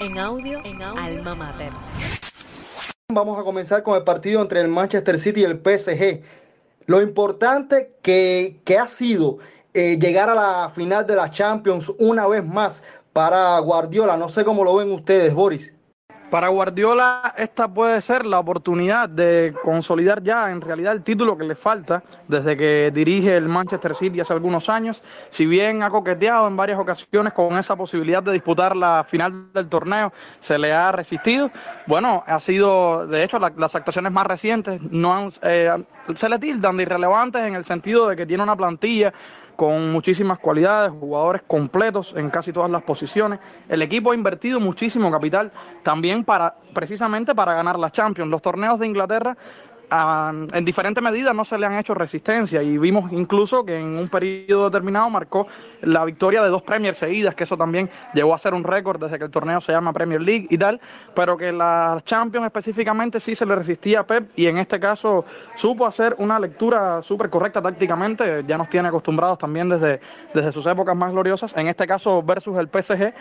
En audio, en audio, Alma Mater. Vamos a comenzar con el partido entre el Manchester City y el PSG. Lo importante que, que ha sido eh, llegar a la final de la Champions una vez más para Guardiola. No sé cómo lo ven ustedes, Boris. Para Guardiola esta puede ser la oportunidad de consolidar ya en realidad el título que le falta desde que dirige el Manchester City hace algunos años. Si bien ha coqueteado en varias ocasiones con esa posibilidad de disputar la final del torneo, se le ha resistido. Bueno, ha sido, de hecho, las actuaciones más recientes no han, eh, se le tildan de irrelevantes en el sentido de que tiene una plantilla con muchísimas cualidades, jugadores completos en casi todas las posiciones. El equipo ha invertido muchísimo capital también para precisamente para ganar las Champions. Los torneos de Inglaterra en diferentes medidas no se le han hecho resistencia y vimos incluso que en un periodo determinado marcó la victoria de dos Premier seguidas, que eso también llegó a ser un récord desde que el torneo se llama Premier League y tal, pero que la Champions específicamente sí se le resistía a Pep y en este caso supo hacer una lectura súper correcta tácticamente, ya nos tiene acostumbrados también desde, desde sus épocas más gloriosas, en este caso versus el PSG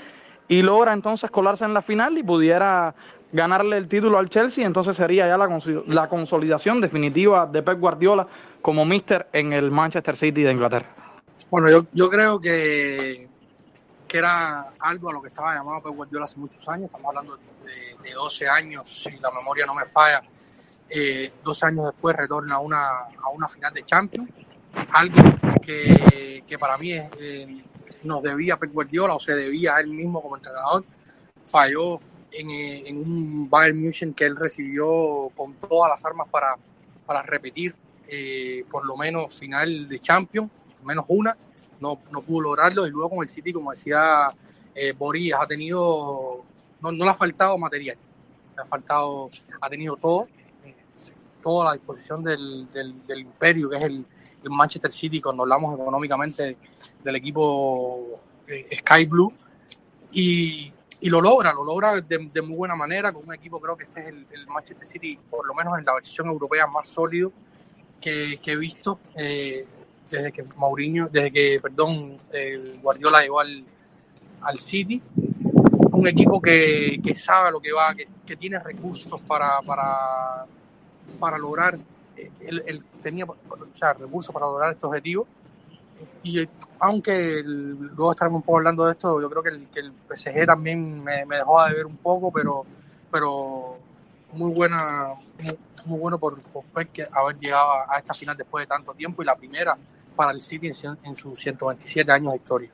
y logra entonces colarse en la final y pudiera ganarle el título al Chelsea, entonces sería ya la, consolidación definitiva de Pep Guardiola como mister en el Manchester City de Inglaterra. Bueno, yo, yo creo que, que era algo a lo que estaba llamado Pep Guardiola hace muchos años, estamos hablando de, 12 años, si la memoria no me falla, eh, 12 años después retorna a una, a una final de Champions, algo que, que para mí eh, nos debía Pep Guardiola o se debía a él mismo como entrenador, falló eh, en, un Bayern München que él recibió con todas las armas para, para repetir eh, por lo menos final de Champions, menos una, no, no pudo lograrlo y luego con el City, como decía eh, Boris, ha tenido, no, no, le ha faltado material, le ha faltado, ha tenido todo, eh, toda la disposición del, del, imperio que es el, el, Manchester City cuando hablamos económicamente del equipo Sky Blue. Y, y lo logra, lo logra de, muy buena manera con un equipo, creo que este es el, Manchester City, por lo menos en la versión europea más sólido que, he visto eh, desde que Mourinho, desde que, perdón, Guardiola llegó al, al City. Un equipo que, que, sabe lo que va, que, que tiene recursos para, para, para lograr, eh, tenía o sea, recursos para lograr este objetivo y aunque luego estaremos un poco hablando de esto, yo creo que el, que el PSG también me, dejó de ver un poco, pero, pero muy buena, muy, bueno por, por haber llegado a esta final después de tanto tiempo y la primera para el City en, en sus 127 años de historia.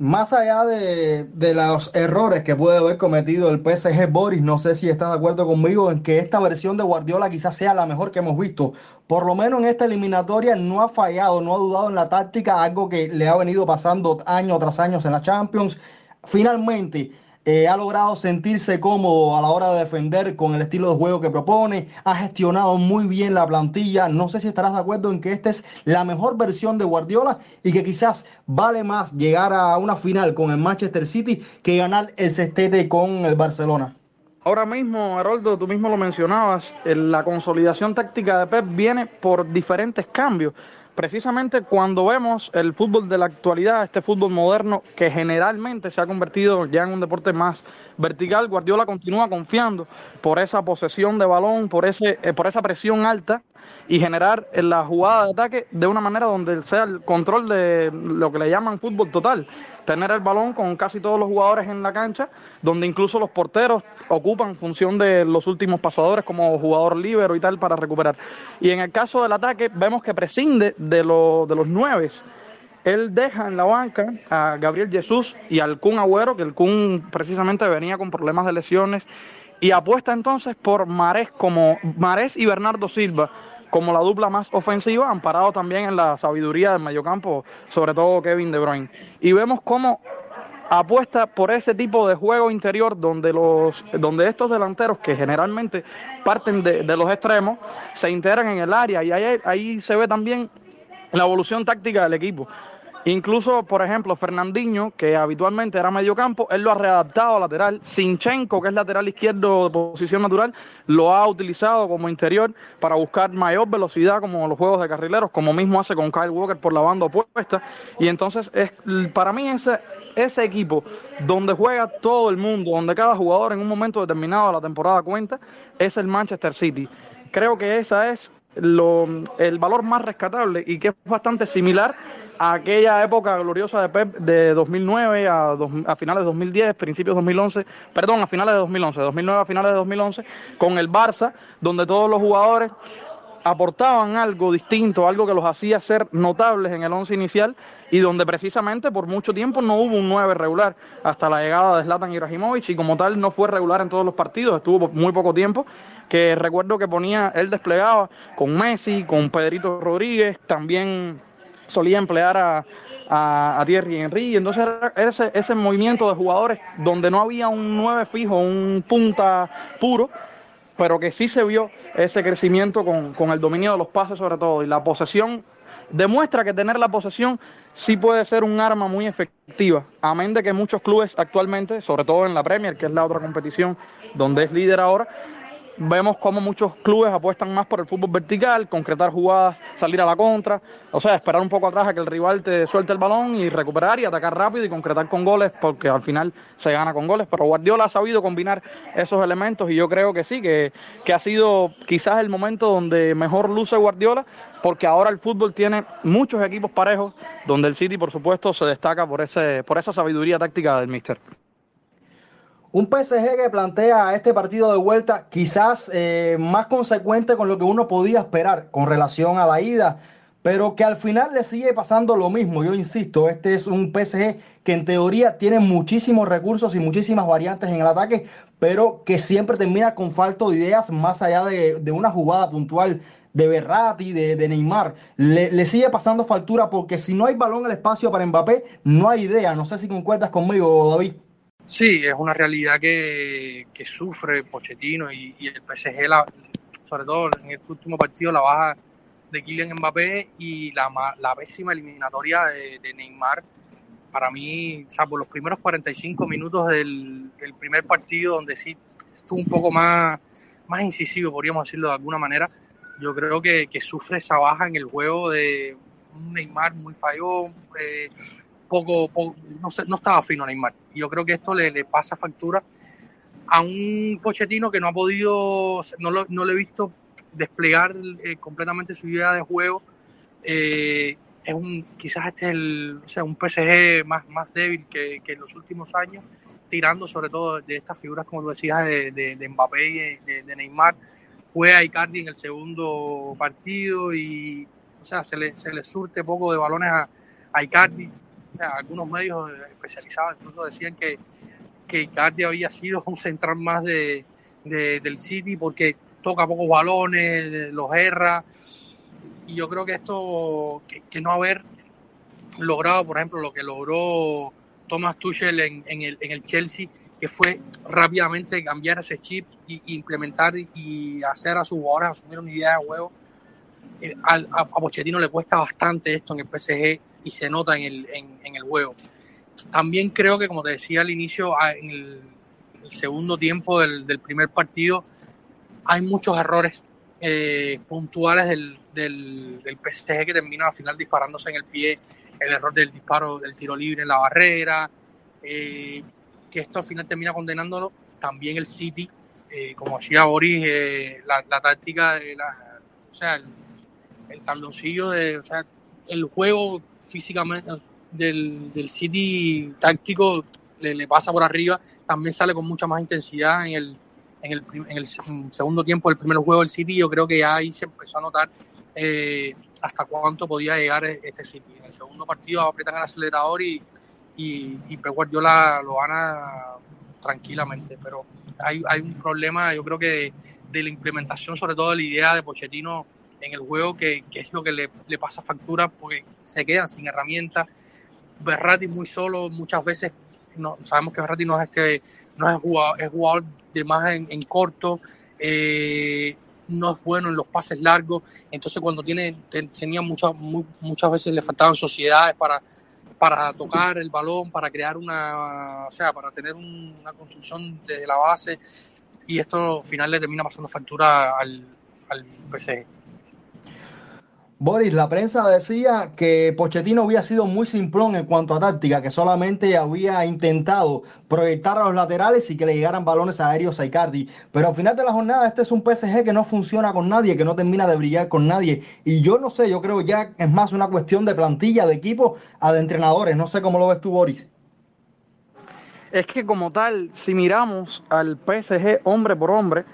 Más allá de, de, los errores que puede haber cometido el PSG Boris, no sé si estás de acuerdo conmigo en que esta versión de Guardiola quizás sea la mejor que hemos visto. Por lo menos en esta eliminatoria no ha fallado, no ha dudado en la táctica, algo que le ha venido pasando año tras año en la Champions. Finalmente, eh, ha logrado sentirse cómodo a la hora de defender con el estilo de juego que propone, ha gestionado muy bien la plantilla. No sé si estarás de acuerdo en que esta es la mejor versión de Guardiola y que quizás vale más llegar a una final con el Manchester City que ganar el sextete con el Barcelona. Ahora mismo, Haroldo, tú mismo lo mencionabas, la consolidación táctica de Pep viene por diferentes cambios precisamente cuando vemos el fútbol de la actualidad, este fútbol moderno que generalmente se ha convertido ya en un deporte más vertical, Guardiola continúa confiando por esa posesión de balón, por, ese, eh, por esa presión alta y generar en la jugada de ataque de una manera donde sea el control de lo que le llaman fútbol total tener el balón con casi todos los jugadores en la cancha, donde incluso los porteros ocupan función de los últimos pasadores como jugador libero y tal para recuperar. Y en el caso del ataque vemos que prescinde de, de los nueve. Él deja en la banca a Gabriel Jesús y al Kun Agüero, que el Kun precisamente venía con problemas de lesiones, y apuesta entonces por Marés como Marés y Bernardo Silva como la dupla más ofensiva, amparado también en la sabiduría del mediocampo, sobre todo Kevin De Bruyne. Y vemos cómo apuesta por ese tipo de juego interior donde los donde estos delanteros que generalmente parten de, los extremos se integran en el área y ahí, ahí se ve también la evolución táctica del equipo. Incluso, por ejemplo, Fernandinho, que habitualmente era medio campo, él lo ha readaptado a lateral. Sinchenko, que es lateral izquierdo de posición natural, lo ha utilizado como interior para buscar mayor velocidad, como los juegos de carrileros, como mismo hace con Kyle Walker por la banda opuesta. Y entonces, es, para mí, ese, ese equipo donde juega todo el mundo, donde cada jugador en un momento determinado de la temporada cuenta, es el Manchester City. Creo que esa es el valor más rescatable y que es bastante similar aquella época gloriosa de Pep de 2009 a, finales de 2010, principios de 2011, perdón, a finales de 2011, 2009 a finales de 2011, con el Barça, donde todos los jugadores aportaban algo distinto, algo que los hacía ser notables en el once inicial y donde precisamente por mucho tiempo no hubo un 9 regular hasta la llegada de Zlatan Ibrahimovic y como tal no fue regular en todos los partidos, estuvo muy poco tiempo, que recuerdo que ponía, él desplegaba con Messi, con Pedrito Rodríguez, también solía emplear a, a, a Thierry Henry. Entonces era ese, ese movimiento de jugadores donde no había un 9 fijo, un punta puro, pero que sí se vio ese crecimiento con, con, el dominio de los pases sobre todo. Y la posesión demuestra que tener la posesión sí puede ser un arma muy efectiva. Amén de que muchos clubes actualmente, sobre todo en la Premier, que es la otra competición donde es líder ahora, vemos como muchos clubes apuestan más por el fútbol vertical, concretar jugadas, salir a la contra, o sea, esperar un poco atrás a que el rival te suelte el balón y recuperar y atacar rápido y concretar con goles, porque al final se gana con goles. Pero Guardiola ha sabido combinar esos elementos y yo creo que sí, que, que ha sido quizás el momento donde mejor luce Guardiola, porque ahora el fútbol tiene muchos equipos parejos, donde el City, por supuesto, se destaca por, ese, por esa sabiduría táctica del míster. Un PSG que plantea este partido de vuelta quizás eh, más consecuente con lo que uno podía esperar con relación a la ida, pero que al final le sigue pasando lo mismo. Yo insisto, este es un PSG que en teoría tiene muchísimos recursos y muchísimas variantes en el ataque, pero que siempre termina con falta de ideas más allá de, una jugada puntual de Berratti, de, de Neymar. Le, le, sigue pasando factura porque si no hay balón el espacio para Mbappé, no hay idea. No sé si concuerdas conmigo, David. Sí, es una realidad que, que sufre Pochettino y, y, el PSG, la, sobre todo en este último partido, la baja de Kylian Mbappé y la, la pésima eliminatoria de, Neymar. Para mí, salvo los primeros 45 minutos del, del, primer partido, donde sí estuvo un poco más, más incisivo, podríamos decirlo de alguna manera, yo creo que, que sufre esa baja en el juego de un Neymar muy fallón. Eh, poco, poco no, no, estaba fino Neymar. Yo creo que esto le, pasa factura a un Pochettino que no ha podido, no, lo, no le he visto desplegar eh, completamente su idea de juego. Eh, es un, quizás este es el, o sea, un PSG más, más débil que, que, en los últimos años, tirando sobre todo de estas figuras, como tú decías, de, de, de Mbappé y de, Neymar. Juega Icardi en el segundo partido y o sea, se le, se le surte poco de balones a, a Icardi algunos medios especializados incluso decían que, que Icardi había sido un central más de, de, del City porque toca pocos balones, los erra. Y yo creo que esto, que, no haber logrado, por ejemplo, lo que logró Thomas Tuchel en, el, en el Chelsea, que fue rápidamente cambiar ese chip y, implementar y hacer a sus jugadores asumir una de juego. Eh, a, a Pochettino le cuesta bastante esto en el PSG y se nota en el, en, el juego. También creo que, como te decía al inicio, en el, segundo tiempo del, del, primer partido, hay muchos errores eh, puntuales del, del, del, PSG que termina al final disparándose en el pie, el error del disparo del tiro libre en la barrera, eh, que esto al final termina condenándolo. También el City, eh, como decía Boris, eh, la, la, táctica de la, o sea, el, el tabloncillo de, o sea, el juego físicamente del, del City táctico le, le, pasa por arriba, también sale con mucha más intensidad en el, en el, en el segundo tiempo del primer juego del City. Yo creo que ya ahí se empezó a notar eh, hasta cuánto podía llegar este City. En el segundo partido aprietan el acelerador y, y, y Pep Guardiola lo gana tranquilamente, pero hay, hay un problema, yo creo que de, de la implementación, sobre todo de la idea de Pochettino en el juego que, que es lo que le, le, pasa factura porque se quedan sin herramientas. Berratti muy solo, muchas veces no, sabemos que Berratti no es este, no es jugador, es jugador de más en, en corto, eh, no es bueno en los pases largos, entonces cuando tiene, tenía muchas, muchas veces le faltaban sociedades para, para tocar el balón, para crear una, o sea, para tener una construcción desde la base y esto al final le termina pasando factura al, al. Boris, la prensa decía que Pochettino había sido muy simplón en cuanto a táctica, que solamente había intentado proyectar a los laterales y que le llegaran balones aéreos a Icardi. Pero al final de la jornada, este es un PSG que no funciona con nadie, que no termina de brillar con nadie. Y yo no sé, yo creo ya es más una cuestión de plantilla, de equipo, a de entrenadores. No sé cómo lo ves tú, Boris. Es que como tal, si miramos al PSG hombre por hombre,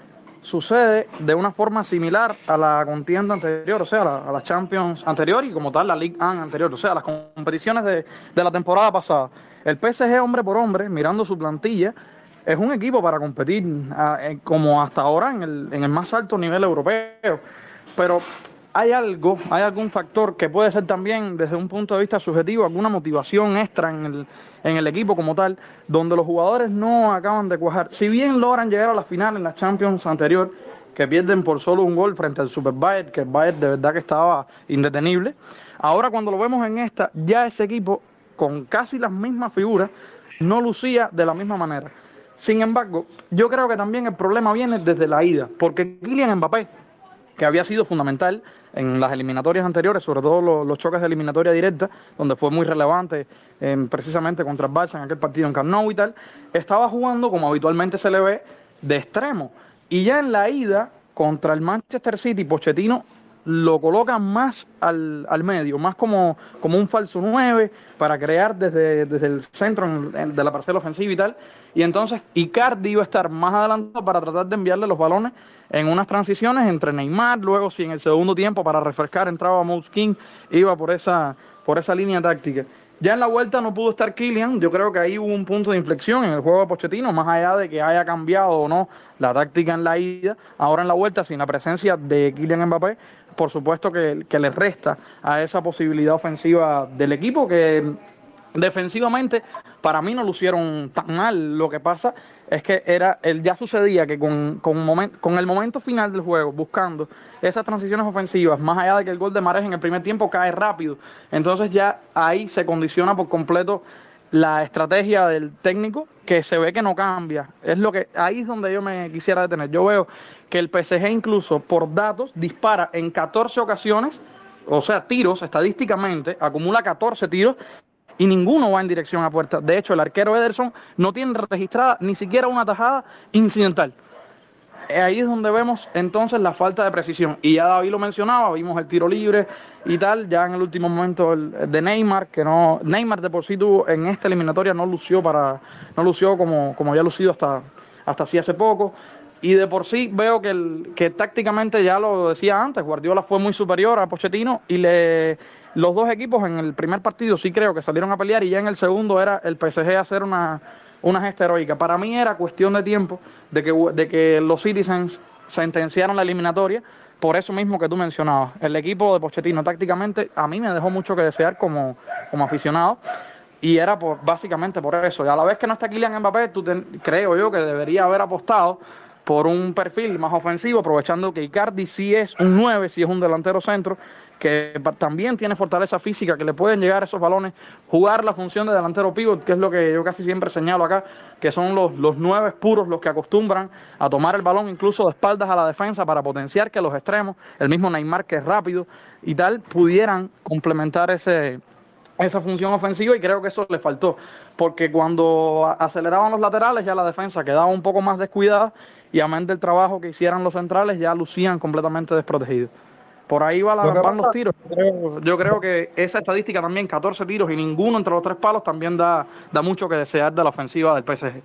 sucede de una forma similar a la contienda anterior, o sea, a la, Champions anterior y como tal la Ligue 1 anterior, o sea, las competiciones de, la temporada pasada. El PSG hombre por hombre, mirando su plantilla, es un equipo para competir eh, como hasta ahora en el, en el más alto nivel europeo. Pero hay algo, hay algún factor que puede ser también desde un punto de vista subjetivo, alguna motivación extra en el, en el equipo como tal, donde los jugadores no acaban de cuajar. Si bien logran llegar a la final en la Champions anterior, que pierden por solo un gol frente al Super Bayern, que el Bayern de verdad que estaba indetenible, ahora cuando lo vemos en esta, ya ese equipo con casi las mismas figuras no lucía de la misma manera. Sin embargo, yo creo que también el problema viene desde la ida, porque Kylian Mbappé, que había sido fundamental en las eliminatorias anteriores, sobre todo los, choques de eliminatoria directa, donde fue muy relevante precisamente contra el Barça en aquel partido en Camp y tal, estaba jugando como habitualmente se le ve de extremo. Y ya en la ida contra el Manchester City, Pochettino lo coloca más al, medio, más como, como un falso 9 para crear desde, desde el centro de la parcela ofensiva y tal. Y entonces Icardi iba a estar más adelantado para tratar de enviarle los balones en unas transiciones entre Neymar, luego si en el segundo tiempo para refrescar entraba Mouse iba por esa, por esa línea táctica. Ya en la vuelta no pudo estar Kylian, yo creo que ahí hubo un punto de inflexión en el juego de Pochettino, más allá de que haya cambiado o no la táctica en la ida, ahora en la vuelta sin la presencia de Kylian Mbappé, por supuesto que, que le resta a esa posibilidad ofensiva del equipo que defensivamente para mí no lucieron tan mal, lo que pasa es que era, el, ya sucedía que con, con, con el momento final del juego, buscando esas transiciones ofensivas, más allá de que el gol de Mares en el primer tiempo cae rápido, entonces ya ahí se condiciona por completo la estrategia del técnico que se ve que no cambia. Es lo que ahí es donde yo me quisiera detener. Yo veo que el PSG incluso por datos dispara en 14 ocasiones, o sea, tiros estadísticamente, acumula 14 tiros y ninguno va en dirección a puerta. De hecho, el arquero Ederson no tiene registrada ni siquiera una tajada incidental. Ahí es donde vemos entonces la falta de precisión. Y ya David lo mencionaba, vimos el tiro libre y tal, ya en el último momento de Neymar, que no, Neymar de por sí tuvo en esta eliminatoria no lució para, no lució como, como había lucido hasta, hasta así hace poco. Y de por sí veo que, el, que tácticamente, ya lo decía antes, Guardiola fue muy superior a Pochettino y le, los dos equipos en el primer partido sí creo que salieron a pelear y ya en el segundo era el PSG hacer una, una gesta heroica. Para mí era cuestión de tiempo de que, de que los Citizens sentenciaron la eliminatoria por eso mismo que tú mencionabas. El equipo de Pochettino tácticamente a mí me dejó mucho que desear como, como aficionado y era por, básicamente por eso. Y a la vez que no está Kylian Mbappé, tú creo yo que debería haber apostado por un perfil más ofensivo, aprovechando que Icardi sí es un 9, sí es un delantero centro, que también tiene fortaleza física, que le pueden llegar esos balones, jugar la función de delantero pivot, que es lo que yo casi siempre señalo acá, que son los, los nueve puros los que acostumbran a tomar el balón incluso de espaldas a la defensa para potenciar que los extremos, el mismo Neymar que es rápido y tal, pudieran complementar ese, esa función ofensiva y creo que eso le faltó, porque cuando aceleraban los laterales ya la defensa quedaba un poco más descuidada y amén del trabajo que hicieran los centrales, ya lucían completamente desprotegidos. Por ahí va la, van los tiros. Yo creo, que esa estadística también, 14 tiros y ninguno entre los tres palos, también da, da mucho que desear de la ofensiva del PSG.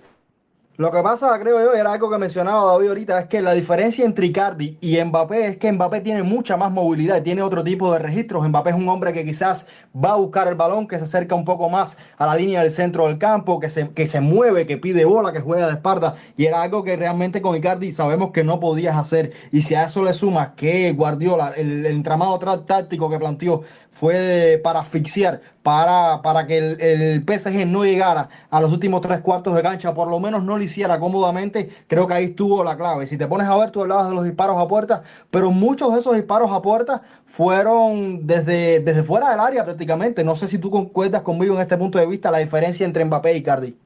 Lo que pasa, creo yo, era algo que mencionaba David ahorita, es que la diferencia entre Icardi y Mbappé es que Mbappé tiene mucha más movilidad tiene otro tipo de registros. Mbappé es un hombre que quizás va a buscar el balón, que se acerca un poco más a la línea del centro del campo, que se, que se mueve, que pide bola, que juega de espalda. Y era algo que realmente con Icardi sabemos que no podías hacer. Y si a eso le sumas que Guardiola, el, el entramado táctico que planteó fue para asfixiar para, para que el, PSG no llegara a los últimos tres cuartos de cancha, por lo menos no lo hiciera cómodamente, creo que ahí estuvo la clave. Si te pones a ver, tú hablabas de los disparos a puerta, pero muchos de esos disparos a puerta fueron desde, desde fuera del área prácticamente. No sé si tú concuerdas conmigo en este punto de vista la diferencia entre Mbappé y Cardi.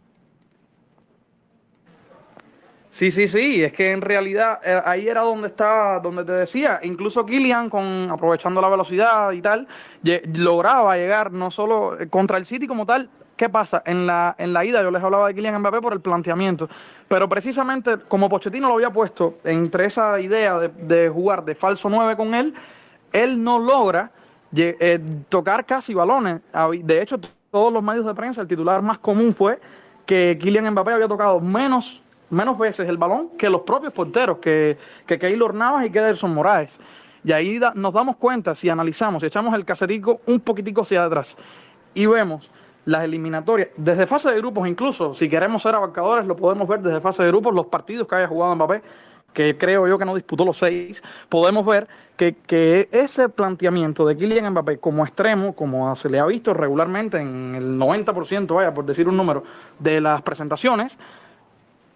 Sí, sí, sí, es que en realidad eh, ahí era donde estaba, donde te decía, incluso Kylian con aprovechando la velocidad y tal, lograba llegar no solo eh, contra el City como tal, ¿qué pasa? En la, en la ida yo les hablaba de Kylian Mbappé por el planteamiento, pero precisamente como Pochettino lo había puesto entre esa idea de, jugar de falso 9 con él, él no logra eh, tocar casi balones. De hecho, todos los medios de prensa, el titular más común fue que Kylian Mbappé había tocado menos menos veces el balón que los propios porteros, que, que Keylor Navas y que Ederson Moraes. Y ahí nos damos cuenta, si analizamos, si echamos el casetico un poquitico hacia atrás y vemos las eliminatorias, desde fase de grupos incluso, si queremos ser abarcadores, lo podemos ver desde fase de grupos, los partidos que haya jugado Mbappé, que creo yo que no disputó los seis, podemos ver que, que, ese planteamiento de Kylian Mbappé como extremo, como se le ha visto regularmente en el 90%, vaya, por decir un número, de las presentaciones,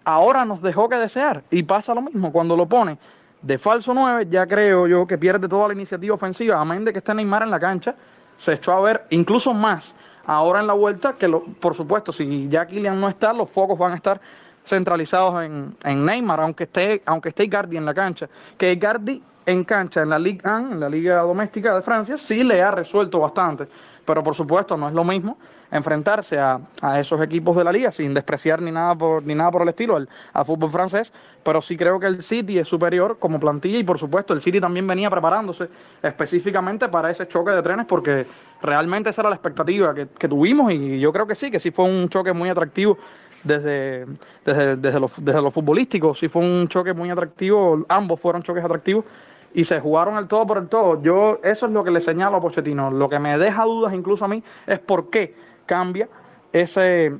ahora nos dejó que desear. Y pasa lo mismo cuando lo pone de falso 9, ya creo yo que pierde toda la iniciativa ofensiva, amén de que esté Neymar en la cancha, se echó a ver incluso más ahora en la vuelta, que por supuesto, si ya Kylian no está, los focos van a estar centralizados en, en Neymar, aunque esté, aunque esté en la cancha. Que Icardi en cancha en la Ligue 1, en la Liga Doméstica de Francia, sí le ha resuelto bastante, pero por supuesto no es lo mismo enfrentarse a, esos equipos de la liga sin despreciar ni nada por, ni nada por el estilo al, fútbol francés, pero sí creo que el City es superior como plantilla y por supuesto el City también venía preparándose específicamente para ese choque de trenes porque realmente esa era la expectativa que, tuvimos y yo creo que sí, que sí fue un choque muy atractivo desde, desde, desde, lo, desde lo futbolístico, sí fue un choque muy atractivo, ambos fueron choques atractivos y se jugaron el todo por el todo. Yo eso es lo que le señalo a Pochettino. Lo que me deja dudas incluso a mí es por qué cambia ese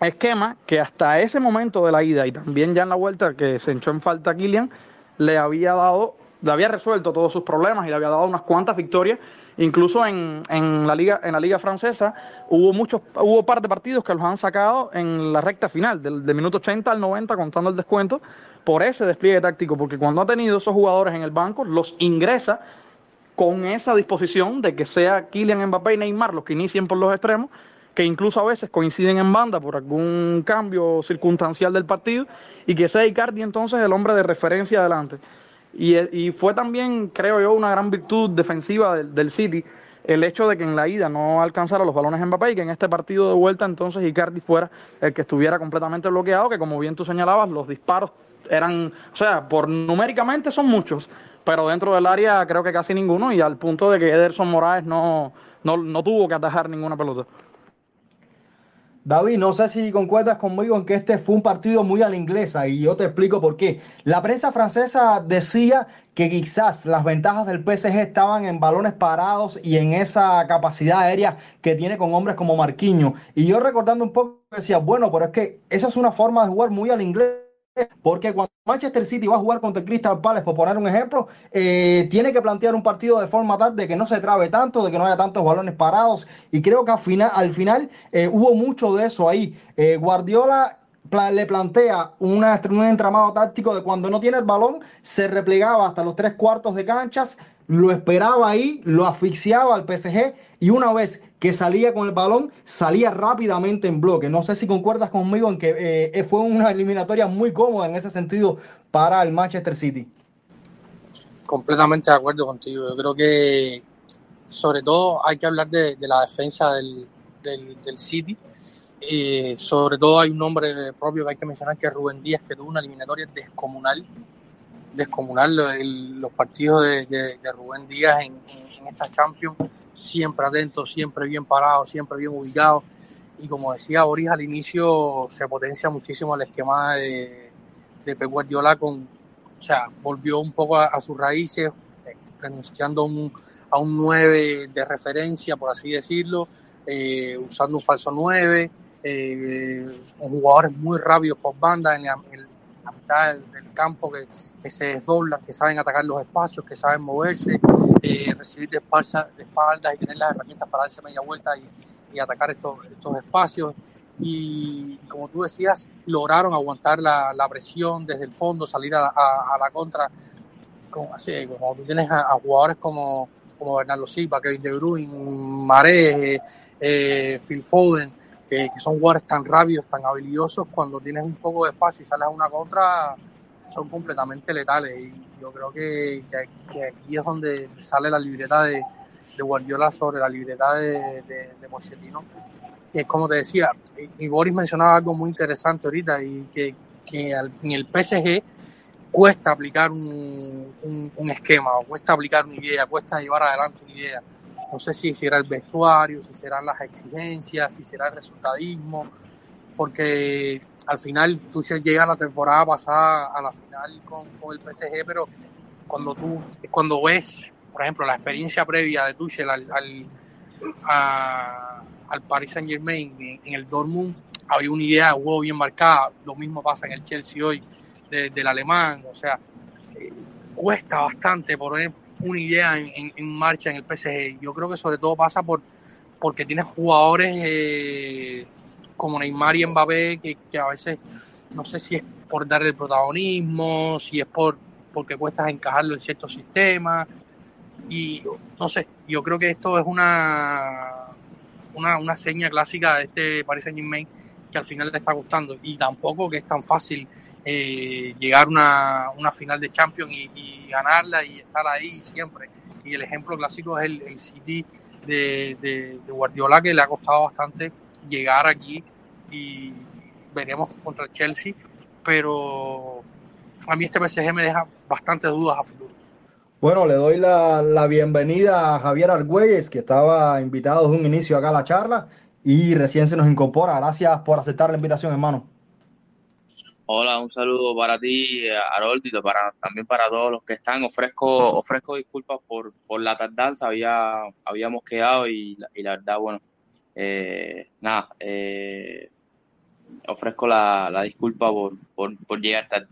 esquema que hasta ese momento de la ida y también ya en la vuelta que se echó en falta a Kylian, le había dado, le había resuelto todos sus problemas y le había dado unas cuantas victorias. Incluso en, en, la liga en la liga francesa hubo muchos hubo par de partidos que los han sacado en la recta final del, del minuto 80 al 90 contando el descuento por ese despliegue táctico porque cuando ha tenido esos jugadores en el banco los ingresa con esa disposición de que sea Kylian Mbappé y Neymar los que inicien por los extremos que incluso a veces coinciden en banda por algún cambio circunstancial del partido, y que sea Icardi entonces el hombre de referencia adelante. Y, fue también, creo yo, una gran virtud defensiva del, City el hecho de que en la ida no alcanzara los balones Mbappé y que en este partido de vuelta entonces Icardi fuera el que estuviera completamente bloqueado, que como bien tú señalabas, los disparos eran, o sea, por numéricamente son muchos, pero dentro del área creo que casi ninguno y al punto de que Ederson Moraes no, no, no tuvo que atajar ninguna pelota. David, no sé si concuerdas conmigo en que este fue un partido muy a la inglesa y yo te explico por qué. La prensa francesa decía que quizás las ventajas del PSG estaban en balones parados y en esa capacidad aérea que tiene con hombres como Marquinhos. Y yo recordando un poco decía, bueno, pero es que esa es una forma de jugar muy al inglés porque cuando Manchester City va a jugar contra el Crystal Palace, por poner un ejemplo, eh, tiene que plantear un partido de forma tal de que no se trabe tanto, de que no haya tantos balones parados. Y creo que al final, al final eh, hubo mucho de eso ahí. Eh, Guardiola le plantea un entramado táctico de cuando no tiene el balón, se replegaba hasta los tres cuartos de canchas, lo esperaba ahí, lo asfixiaba al PSG y una vez que salía con el balón, salía rápidamente en bloque. No sé si concuerdas conmigo en que eh, fue una eliminatoria muy cómoda en ese sentido para el Manchester City. Completamente de acuerdo contigo. Yo creo que sobre todo hay que hablar de, la defensa del, del, City. Eh, sobre todo hay un nombre propio que hay que mencionar que es Rubén Díaz, que tuvo una eliminatoria descomunal. Descomunal los partidos de, Rubén Díaz en, en esta Champions siempre atento, siempre bien parado, siempre bien ubicado. Y como decía Boris al inicio, se potencia muchísimo el esquema de, de Pep Guardiola con, o sea, volvió un poco a, sus raíces, eh, renunciando a un 9 de referencia, por así decirlo, eh, usando un falso 9, eh, jugadores muy rápidos por banda en del, campo, que, que, se desdoblan, que saben atacar los espacios, que saben moverse, eh, recibir de, espalda, de espaldas y tener las herramientas para darse media vuelta y, y atacar estos, estos espacios. Y como tú decías, lograron aguantar la, la presión desde el fondo, salir a, a, a la contra. Como, así, como tú tienes a, jugadores como, como Bernardo Silva, Kevin De Bruyne, Maré, eh, Phil Foden, que, que, son jugadores tan rápidos, tan habilidosos, cuando tienes un poco de espacio y sales a una contra, son completamente letales. Y yo creo que, que, aquí es donde sale la libreta de, de Guardiola sobre la libreta de, de, de. Que como te decía, y Boris mencionaba algo muy interesante ahorita, y que, que en el PSG cuesta aplicar un, un, un, esquema, o cuesta aplicar una idea, cuesta llevar adelante una idea. No sé si será el vestuario, si serán las exigencias, si será el resultadismo, porque al final tú llega la temporada pasada a la final con, con, el PSG, pero cuando tú, cuando ves, por ejemplo, la experiencia previa de Tuchel al, al, al Paris Saint Germain en, el Dortmund, había una idea de juego bien marcada, lo mismo pasa en el Chelsea hoy de, del alemán, o sea, eh, cuesta bastante poner una idea en, en, marcha en el PSG. Yo creo que sobre todo pasa por porque tienes jugadores eh, como Neymar y Mbappé que, a veces no sé si es por darle el protagonismo, si es por porque cuesta encajarlo en ciertos sistemas y no sé, yo creo que esto es una una, una seña clásica de este Paris Saint Germain que al final le está gustando y tampoco que es tan fácil eh, llegar a una, una, final de Champions y, ganarla y estar ahí siempre. Y el ejemplo clásico es el, el City de, Guardiola, que le ha costado bastante llegar aquí y veremos contra el Chelsea, pero a mí este PSG me deja bastantes dudas a futuro. Bueno, le doy la, la bienvenida a Javier Argüelles, que estaba invitado desde un inicio acá a la charla y recién se nos incorpora. Gracias por aceptar la invitación, hermano. Hola, un saludo para ti, Harold, para, también para todos los que están. Ofrezco, ofrezco disculpas por, por la tardanza, había, habíamos quedado y, y la verdad, bueno, eh, nada, eh, ofrezco la, la disculpa por, por, por, llegar tarde.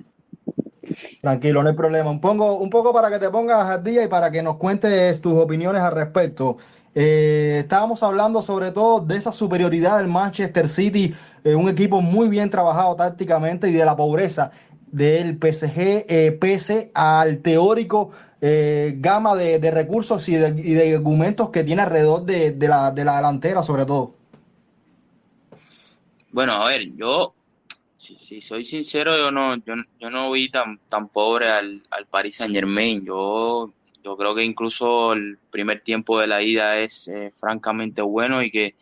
Tranquilo, no hay problema. Un poco, un poco para que te pongas al día y para que nos cuentes tus opiniones al respecto. Eh, estábamos hablando sobre todo de esa superioridad del Manchester City, eh, un equipo muy bien trabajado tácticamente y de la pobreza del PSG, eh, pese al teórico eh, gama de, recursos y de, y de, argumentos que tiene alrededor de, la, de la delantera, sobre todo. Bueno, a ver, yo, si, si soy sincero, yo no, yo, yo no vi tan, tan pobre al, al Paris Saint Germain. Yo yo creo que incluso el primer tiempo de la ida es eh, francamente bueno y que,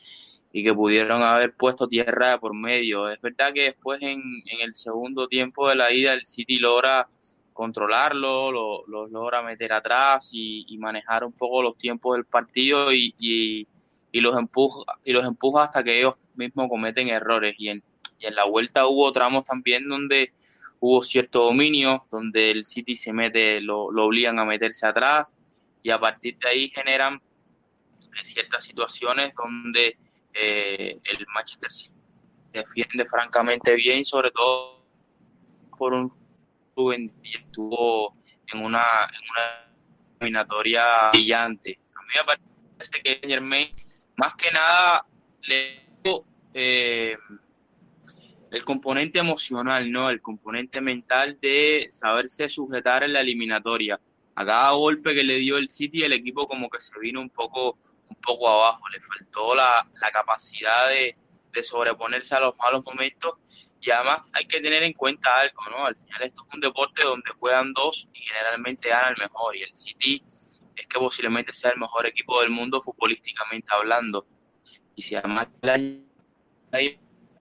y que pudieron haber puesto tierra por medio. Es verdad que después en, en el segundo tiempo de la ida el City logra controlarlo, lo, lo logra meter atrás y, y, manejar un poco los tiempos del partido y, y, y, los empuja, y los empuja hasta que ellos mismos cometen errores. Y en, y en la vuelta hubo tramos también donde hubo cierto dominio donde el City se mete, lo, obligan a meterse atrás y a partir de ahí generan ciertas situaciones donde eh, el Manchester City defiende francamente bien, sobre todo por un estuvo en una, en una eliminatoria brillante. A mí me parece que Germain, más que nada, le eh, el componente emocional, ¿no? El componente mental de saberse sujetar en la eliminatoria. A cada golpe que le dio el City, el equipo como que se vino un poco, un poco abajo. Le faltó la, la capacidad de, de sobreponerse a los malos momentos. Y además hay que tener en cuenta algo, ¿no? Al final esto es un deporte donde juegan dos y generalmente gana el mejor. Y el City es que posiblemente sea el mejor equipo del mundo futbolísticamente hablando. Y si además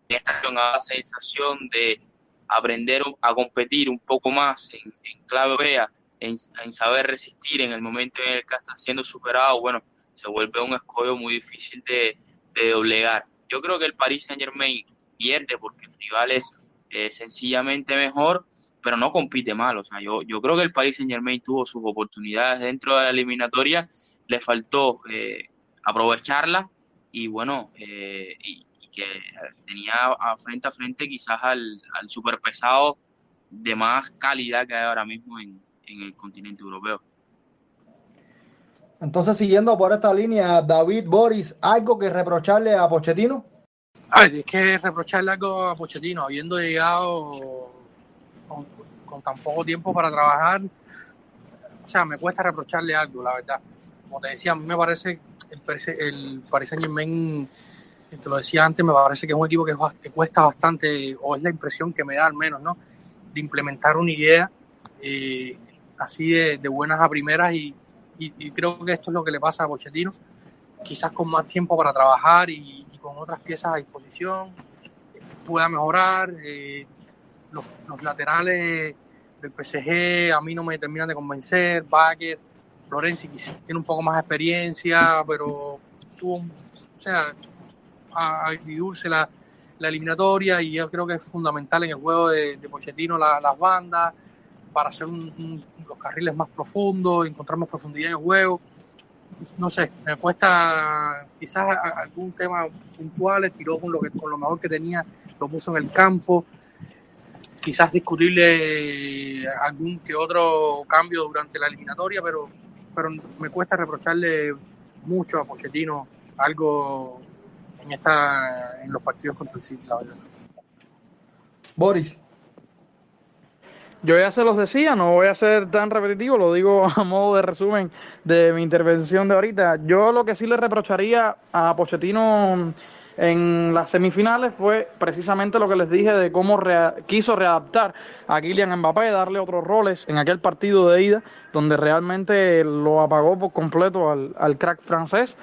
esta la sensación de aprender a competir un poco más en, en clave en, en, saber resistir en el momento en el que está siendo superado, bueno, se vuelve un escollo muy difícil de, de doblegar. Yo creo que el Paris Saint Germain pierde porque el rival es eh, sencillamente mejor, pero no compite mal. O sea, yo, yo creo que el Paris Saint Germain tuvo sus oportunidades dentro de la eliminatoria, le faltó eh, aprovecharla y bueno, eh, y, que tenía a frente a frente quizás al, al superpesado de más calidad que hay ahora mismo en, en el continente europeo. Entonces, siguiendo por esta línea, David Boris, ¿algo que reprocharle a Pochettino? Ay, es que reprocharle algo a Pochettino, habiendo llegado con, con, tan poco tiempo para trabajar, o sea, me cuesta reprocharle algo, la verdad. Como te decía, a mí me parece el, el Paris Saint Germain, te lo decía antes, me parece que es un equipo que, que, cuesta bastante, o es la impresión que me da al menos, ¿no? De implementar una idea eh, así de, de, buenas a primeras y, y, y, creo que esto es lo que le pasa a Pochettino, quizás con más tiempo para trabajar y, y con otras piezas a disposición pueda mejorar. Eh, los, los, laterales del PSG a mí no me terminan de convencer. Baker, Florenzi tiene un poco más de experiencia, pero tuvo, o sea, a, vivirse la, la, eliminatoria y yo creo que es fundamental en el juego de, de Pochettino la, las bandas para hacer un, los carriles más profundos, encontrar más profundidad en el juego. No sé, me cuesta quizás algún tema puntual, tiró con lo, que, con lo mejor que tenía, lo puso en el campo. Quizás discutirle algún que otro cambio durante la eliminatoria, pero, pero me cuesta reprocharle mucho a Pochettino algo en, en los partidos contra el City, la verdad. Boris. Yo ya se los decía, no voy a ser tan repetitivo, lo digo a modo de resumen de mi intervención de ahorita. Yo lo que sí le reprocharía a Pochettino en las semifinales fue precisamente lo que les dije de cómo quiso readaptar a Kylian Mbappé, darle otros roles en aquel partido de ida, donde realmente lo apagó por completo al, al crack francés.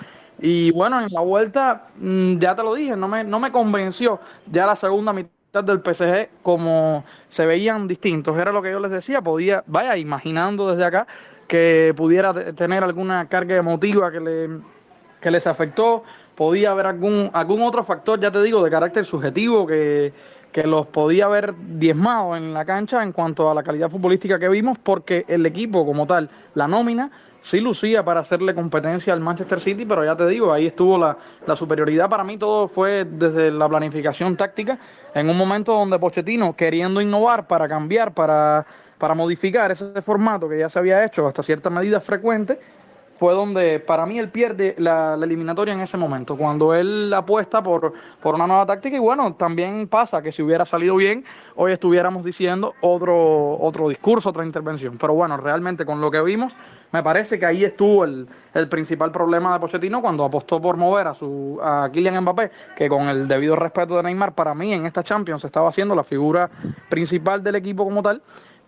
Y bueno, en la vuelta, ya te lo dije, no me, no me convenció ya la segunda mitad del PSG como se veían distintos. Era lo que yo les decía, podía, vaya, imaginando desde acá que pudiera tener alguna carga emotiva que, le, que les afectó, podía haber algún, algún otro factor, ya te digo, de carácter subjetivo que, que los podía haber diezmado en la cancha en cuanto a la calidad futbolística que vimos, porque el equipo como tal, la nómina, sí lucía para hacerle competencia al Manchester City, pero ya te digo, ahí estuvo la, la, superioridad. Para mí todo fue desde la planificación táctica, en un momento donde Pochettino, queriendo innovar para cambiar, para, para modificar ese formato que ya se había hecho hasta cierta medida frecuente, fue donde para mí él pierde la, la, eliminatoria en ese momento, cuando él apuesta por, por una nueva táctica y bueno, también pasa que si hubiera salido bien, hoy estuviéramos diciendo otro, otro discurso, otra intervención, pero bueno, realmente con lo que vimos, me parece que ahí estuvo el, el principal problema de Pochettino cuando apostó por mover a, su, a Kylian Mbappé, que con el debido respeto de Neymar, para mí en esta Champions estaba haciendo la figura principal del equipo como tal,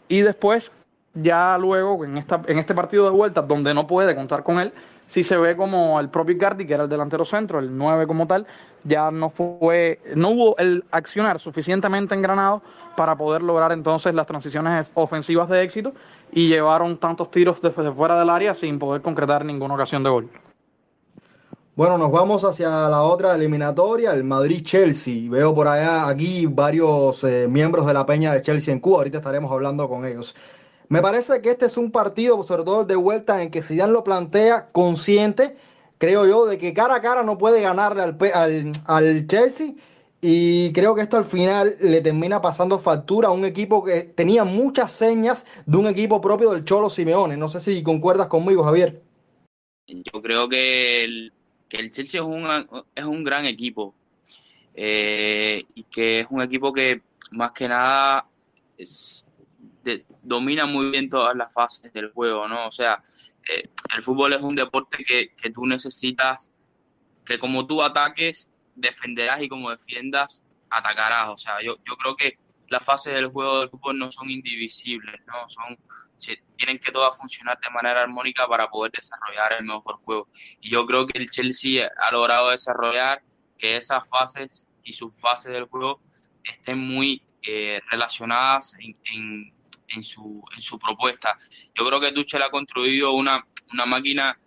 y después ya luego en, esta, en este partido de vuelta, donde no puede contar con él, sí se ve como el propio Icardi, que era el delantero centro, el 9 como tal, ya no fue, no hubo el accionar suficientemente engranado para poder lograr entonces las transiciones ofensivas de éxito y llevaron tantos tiros desde fuera del área sin poder concretar ninguna ocasión de gol. Bueno, nos vamos hacia la otra eliminatoria, el Madrid-Chelsea. Veo por allá aquí varios eh, miembros de la peña de Chelsea en Cuba. Ahorita estaremos hablando con ellos. Me parece que este es un partido, sobre de vuelta, en que Zidane lo plantea consciente, creo yo, de que cara a cara no puede ganarle al, al Chelsea. Y creo que esto al final le termina pasando factura a un equipo que tenía muchas señas de un equipo propio del Cholo Simeone. No sé si concuerdas conmigo, Javier. Yo creo que el, que el Chelsea es un, es un gran equipo. Eh, y que es un equipo que más que nada es, domina muy bien todas las fases del juego, ¿no? O sea, eh, el fútbol es un deporte que, que, tú necesitas que como tú ataques, defenderás y como defiendas, atacarás. O sea, yo, yo creo que las fases del juego del fútbol no son indivisibles, ¿no? Son, tienen que todas funcionar de manera armónica para poder desarrollar el mejor juego. Y yo creo que el Chelsea ha logrado desarrollar que esas fases y sus fases del juego estén muy eh, relacionadas en, en en su, en su propuesta. Yo creo que Tuchel ha construido una, una máquina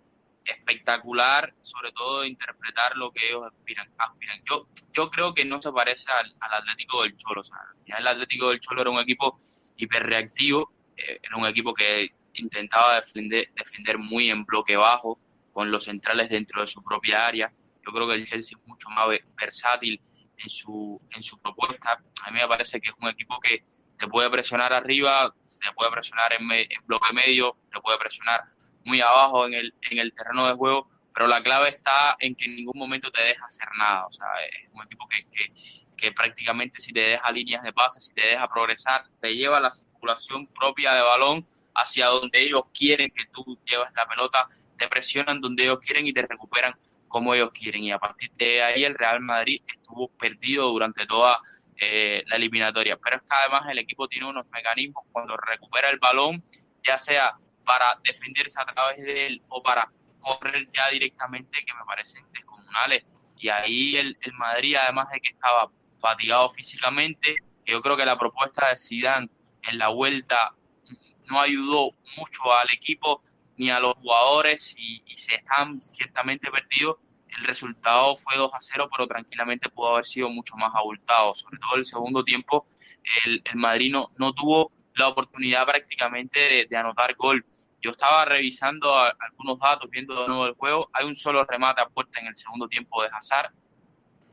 espectacular, sobre todo interpretar lo que ellos aspiran. Yo, yo creo que no se parece al, al Atlético del Cholo. O sea, el Atlético del Cholo era un equipo hiperreactivo, eh, era un equipo que intentaba defender, defender muy en bloque bajo, con los centrales dentro de su propia área. Yo creo que el Chelsea es mucho más versátil en su, en su propuesta. A mí me parece que es un equipo que te puede presionar arriba, te puede presionar en, bloque medio, te puede presionar muy abajo en el, en el terreno de juego, pero la clave está en que en ningún momento te deja hacer nada. O sea, es un equipo que, que, que prácticamente si te deja líneas de pase, si te deja progresar, te lleva la circulación propia de balón hacia donde ellos quieren que tú lleves la pelota, te presionan donde ellos quieren y te recuperan como ellos quieren. Y a partir de ahí el Real Madrid estuvo perdido durante toda eh, la eliminatoria. Pero es que además el equipo tiene unos mecanismos cuando recupera el balón, ya sea para defenderse a través de él o para correr ya directamente, que me parecen descomunales. Y ahí el, el Madrid, además de que estaba fatigado físicamente, yo creo que la propuesta de Zidane en la vuelta no ayudó mucho al equipo ni a los jugadores y, se están ciertamente perdidos. El resultado fue 2 a 0, pero tranquilamente pudo haber sido mucho más abultado. Sobre todo el segundo tiempo, el, el Madrid no, tuvo la oportunidad prácticamente de, anotar gol. Yo estaba revisando algunos datos, viendo de nuevo el juego. Hay un solo remate a puerta en el segundo tiempo de Hazard.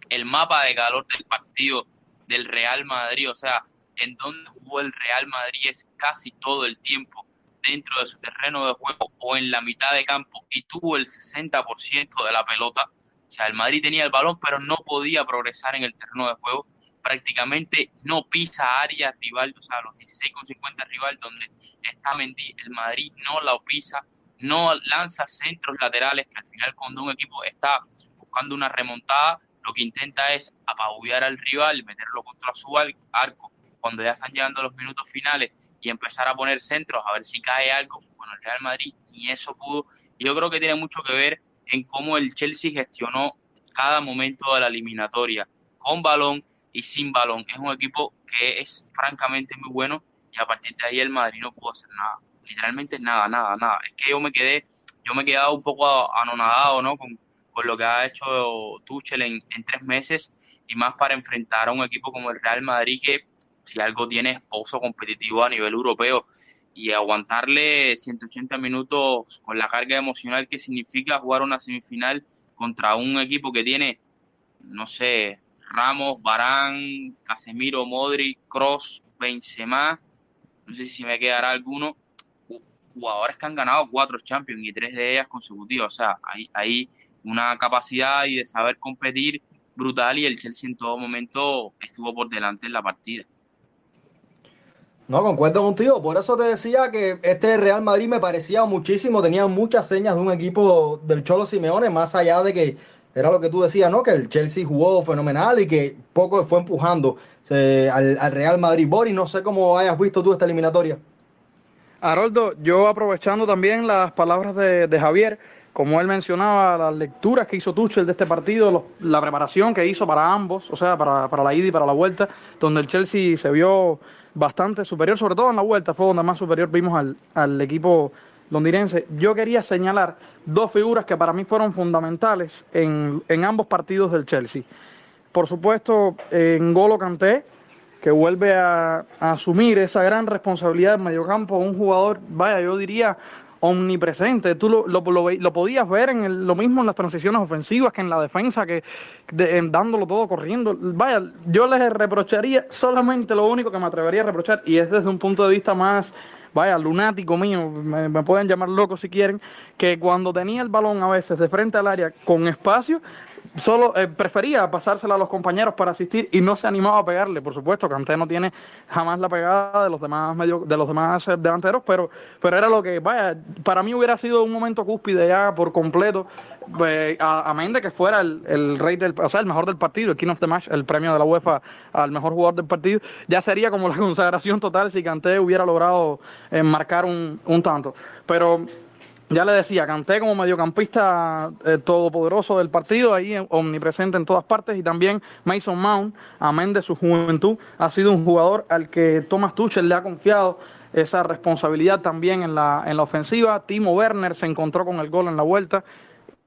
El mapa de calor del partido del Real Madrid, o sea, en donde jugó el Real Madrid es casi todo el tiempo dentro de su terreno de juego o en la mitad de campo y tuvo el 60% de la pelota. O sea, el Madrid tenía el balón, pero no podía progresar en el terreno de juego. Prácticamente no pisa área rival, o sea, los 16 con 50 rival donde está Mendy, el Madrid no la pisa, no lanza centros laterales, que al final cuando un equipo está buscando una remontada, lo que intenta es apabullar al rival, meterlo contra su arco cuando ya están llegando los minutos finales y empezar a poner centros a ver si cae algo, bueno, el Real Madrid ni eso pudo. Yo creo que tiene mucho que ver en cómo el Chelsea gestionó cada momento de la eliminatoria, con balón y sin balón. Es un equipo que es francamente muy bueno y a partir de ahí el Madrid no pudo hacer nada. Literalmente nada, nada, nada. Es que yo me quedé, yo me he quedado un poco anonadado, ¿no? Con, con lo que ha hecho Tuchel en, en tres meses y más para enfrentar a un equipo como el Real Madrid que si algo tiene esposo competitivo a nivel europeo y aguantarle 180 minutos con la carga emocional que significa jugar una semifinal contra un equipo que tiene, no sé, Ramos, Barán, Casemiro, Modric, Cross, Benzema, no sé si me quedará alguno, jugadores que han ganado cuatro Champions y tres de ellas consecutivas, o sea, hay, hay una capacidad y de saber competir brutal y el Chelsea en todo momento estuvo por delante en la partida. No, concuerdo contigo. Por eso te decía que este Real Madrid me parecía muchísimo, tenía muchas señas de un equipo del Cholo Simeone, más allá de que era lo que tú decías, ¿no? Que el Chelsea jugó fenomenal y que poco fue empujando eh, al, Real Madrid. Boris, no sé cómo hayas visto tú esta eliminatoria. Haroldo, yo aprovechando también las palabras de, Javier, como él mencionaba, las lecturas que hizo Tuchel de este partido, la preparación que hizo para ambos, o sea, para, para la ida y para la vuelta, donde el Chelsea se vio bastante superior, sobre todo en la vuelta, fue donde más superior vimos al, al equipo londinense. Yo quería señalar dos figuras que para mí fueron fundamentales en, en ambos partidos del Chelsea. Por supuesto, en Golo Canté, que vuelve a, a, asumir esa gran responsabilidad en mediocampo, un jugador, vaya, yo diría, omnipresente. Tú lo, lo, lo, podías ver en lo mismo en las transiciones ofensivas que en la defensa, que dándolo todo corriendo. Vaya, yo les reprocharía solamente lo único que me atrevería a reprochar, y es desde un punto de vista más, vaya, lunático mío, me, me pueden llamar loco si quieren, que cuando tenía el balón a veces de frente al área con espacio, solo eh, prefería pasársela a los compañeros para asistir y no se animaba a pegarle. Por supuesto, Canté no tiene jamás la pegada de los demás medio, de los demás eh, delanteros, pero, pero era lo que, vaya, para mí hubiera sido un momento cúspide ya por completo. Eh, a, a que fuera el, rey del, o sea, el mejor del partido, el King of the Match, el premio de la UEFA al mejor jugador del partido, ya sería como la consagración total si Canté hubiera logrado marcar un, un tanto. Pero ya le decía, canté como mediocampista eh, todopoderoso del partido, ahí omnipresente en todas partes, y también Mason Mount, amén de su juventud, ha sido un jugador al que Thomas Tuchel le ha confiado esa responsabilidad también en la, en la ofensiva. Timo Werner se encontró con el gol en la vuelta.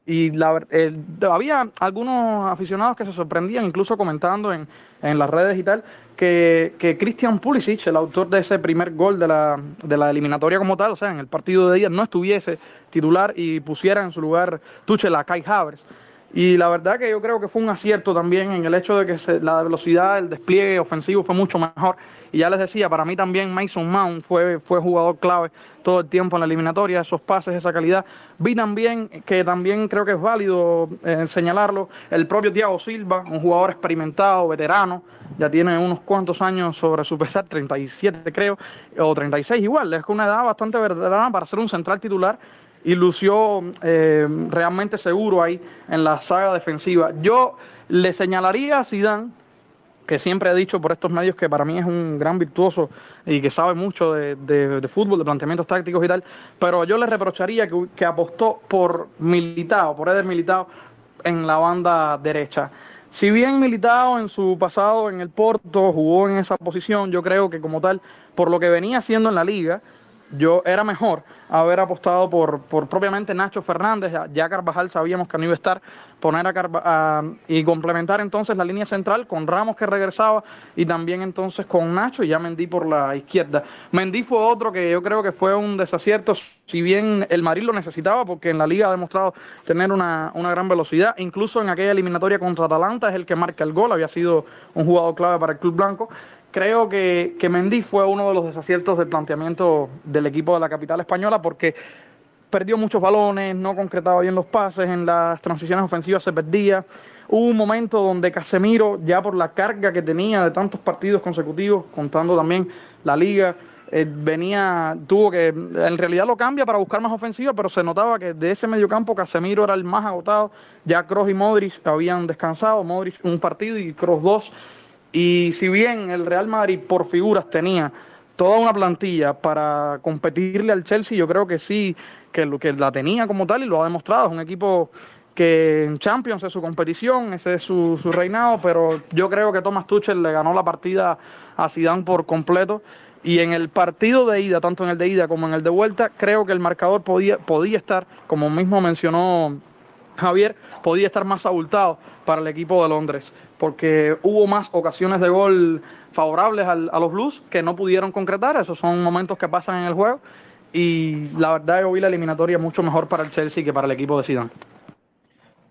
Y la, eh, había algunos aficionados que se sorprendían, incluso comentando en, en las redes y tal, que, que Christian Pulisic, el autor de ese primer gol de la, de la eliminatoria como tal, o sea, en el partido de día, no estuviese titular y pusiera en su lugar Tuchel a Kai Havertz. Y la verdad que yo creo que fue un acierto también en el hecho de que la velocidad, el despliegue ofensivo fue mucho mejor. Y ya les decía, para mí también Mason Mount fue, fue jugador clave todo el tiempo en la eliminatoria, esos pases, esa calidad. Vi también que también creo que es válido eh, señalarlo, el propio Thiago Silva, un jugador experimentado, veterano, ya tiene unos cuantos años sobre su pesar, 37 creo, o 36 igual, es una edad bastante veterana para ser un central titular y lució eh, realmente seguro ahí en la saga defensiva. Yo le señalaría a Zidane, que siempre he dicho por estos medios que para mí es un gran virtuoso y que sabe mucho de, fútbol, de planteamientos tácticos y tal, pero yo le reprocharía que, que apostó por Militao, por Eder Militao en la banda derecha. Si bien Militao en su pasado en el Porto jugó en esa posición, yo creo que como tal, por lo que venía haciendo en la liga, yo era mejor haber apostado por, por propiamente Nacho Fernández, ya, Carvajal sabíamos que no iba a estar, poner a, y complementar entonces la línea central con Ramos que regresaba y también entonces con Nacho y ya Mendy por la izquierda. Mendy fue otro que yo creo que fue un desacierto, si bien el Madrid lo necesitaba porque en la liga ha demostrado tener una, una gran velocidad, incluso en aquella eliminatoria contra Atalanta es el que marca el gol, había sido un jugador clave para el club blanco creo que, que Mendy fue uno de los desaciertos del planteamiento del equipo de la capital española porque perdió muchos balones, no concretaba bien los pases, en las transiciones ofensivas se perdía. Hubo un momento donde Casemiro, ya por la carga que tenía de tantos partidos consecutivos, contando también la liga, eh, venía, tuvo que, en realidad lo cambia para buscar más ofensiva, pero se notaba que de ese mediocampo Casemiro era el más agotado, ya Kroos y Modric habían descansado, Modric un partido y Kroos dos, y si bien el Real Madrid por figuras tenía toda una plantilla para competirle al Chelsea, yo creo que sí, que, que la tenía como tal y lo ha demostrado. Es un equipo que en Champions es su competición, ese es su, su reinado, pero yo creo que Thomas Tuchel le ganó la partida a Zidane por completo. Y en el partido de ida, tanto en el de ida como en el de vuelta, creo que el marcador podía, podía estar, como mismo mencionó Javier, podía estar más abultado para el equipo de Londres porque hubo más ocasiones de gol favorables a los Blues que no pudieron concretar. Esos son momentos que pasan en el juego. Y la verdad yo vi la eliminatoria mucho mejor para el Chelsea que para el equipo de Zidane.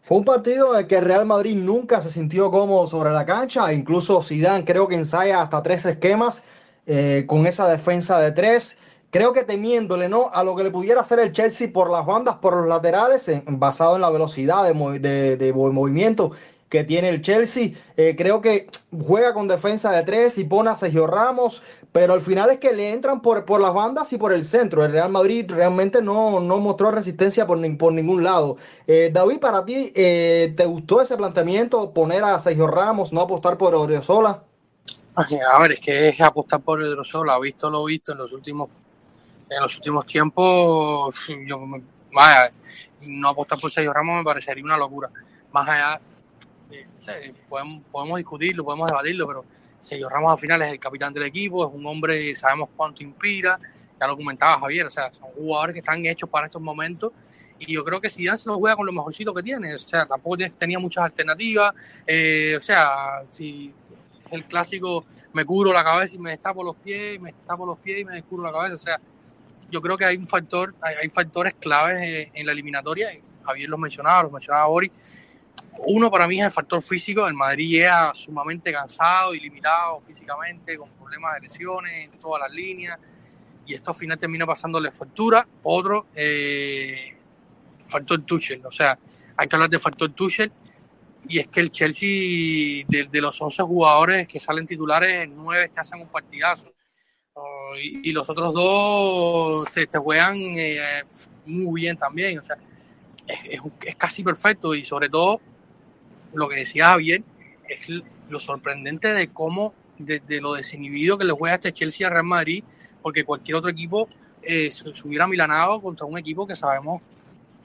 Fue un partido en el que Real Madrid nunca se sintió cómodo sobre la cancha. Incluso Zidane creo que ensaya hasta tres esquemas eh, con esa defensa de tres. Creo que temiéndole ¿no? a lo que le pudiera hacer el Chelsea por las bandas, por los laterales, basado en la velocidad de, de movimiento que tiene el Chelsea. Eh, creo que juega con defensa de tres y pone a Sergio Ramos, pero al final es que le entran por, por las bandas y por el centro. El Real Madrid realmente no, no mostró resistencia por, por ningún lado. Eh, David, para ti, eh, ¿te gustó ese planteamiento? Poner a Sergio Ramos, no apostar por Odriozola. A ver, es que es apostar por Odriozola. Visto lo visto en los últimos en los últimos tiempos, yo, vaya, no apostar por Sergio Ramos me parecería una locura. Más allá podemos, podemos discutirlo, podemos debatirlo, pero Sergio Ramos al final es el capitán del equipo, es un hombre, sabemos cuánto inspira, ya lo comentaba Javier, o sea, son jugadores que están hechos para estos momentos y yo creo que si ya se lo juega con lo mejorcito que tiene, o sea, tampoco tenía muchas alternativas, eh, o sea, si el clásico me curo la cabeza y me destapo los pies, me destapo los pies y me descubro la cabeza, o sea, yo creo que hay un factor, hay, factores claves eh, en la eliminatoria, Javier los mencionaba, los mencionaba Boris, uno para mí es el factor físico. El Madrid llega sumamente cansado y limitado físicamente, con problemas de lesiones en todas las líneas. Y esto al final termina pasándole factura. Otro, eh, factor Tuchel. O sea, hay que hablar de factor Tuchel. Y es que el Chelsea, de, los 11 jugadores que salen titulares, 9 te hacen un partidazo. y, los otros dos te, juegan eh, muy bien también. O sea, es, casi perfecto y sobre todo lo que decía Javier es lo sorprendente de cómo, de, lo desinhibido que le juega este Chelsea a Real Madrid, porque cualquier otro equipo eh, se, hubiera milanado contra un equipo que sabemos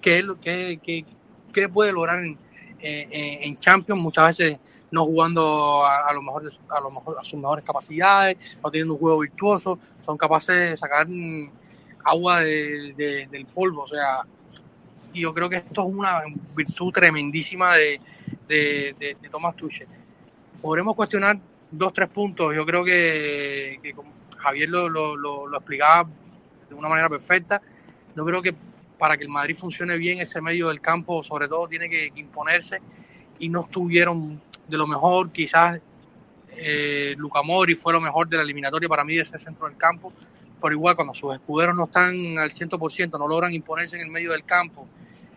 que, que, que, puede lograr en, en, Champions, muchas veces no jugando a, lo mejor a, lo mejor a sus mejores capacidades, no teniendo un juego virtuoso, son capaces de sacar agua del polvo, o sea, y yo creo que esto es una virtud tremendísima de, de, Thomas Tuchel. Podremos cuestionar dos, tres puntos. Yo creo que, como Javier lo, explicaba de una manera perfecta. Yo creo que para que el Madrid funcione bien ese medio del campo, sobre todo tiene que, imponerse y no estuvieron de lo mejor, quizás eh, Luca Mori fue lo mejor de la eliminatoria para mí de ese centro del campo, pero igual cuando sus escuderos no están al 100%, no logran imponerse en el medio del campo,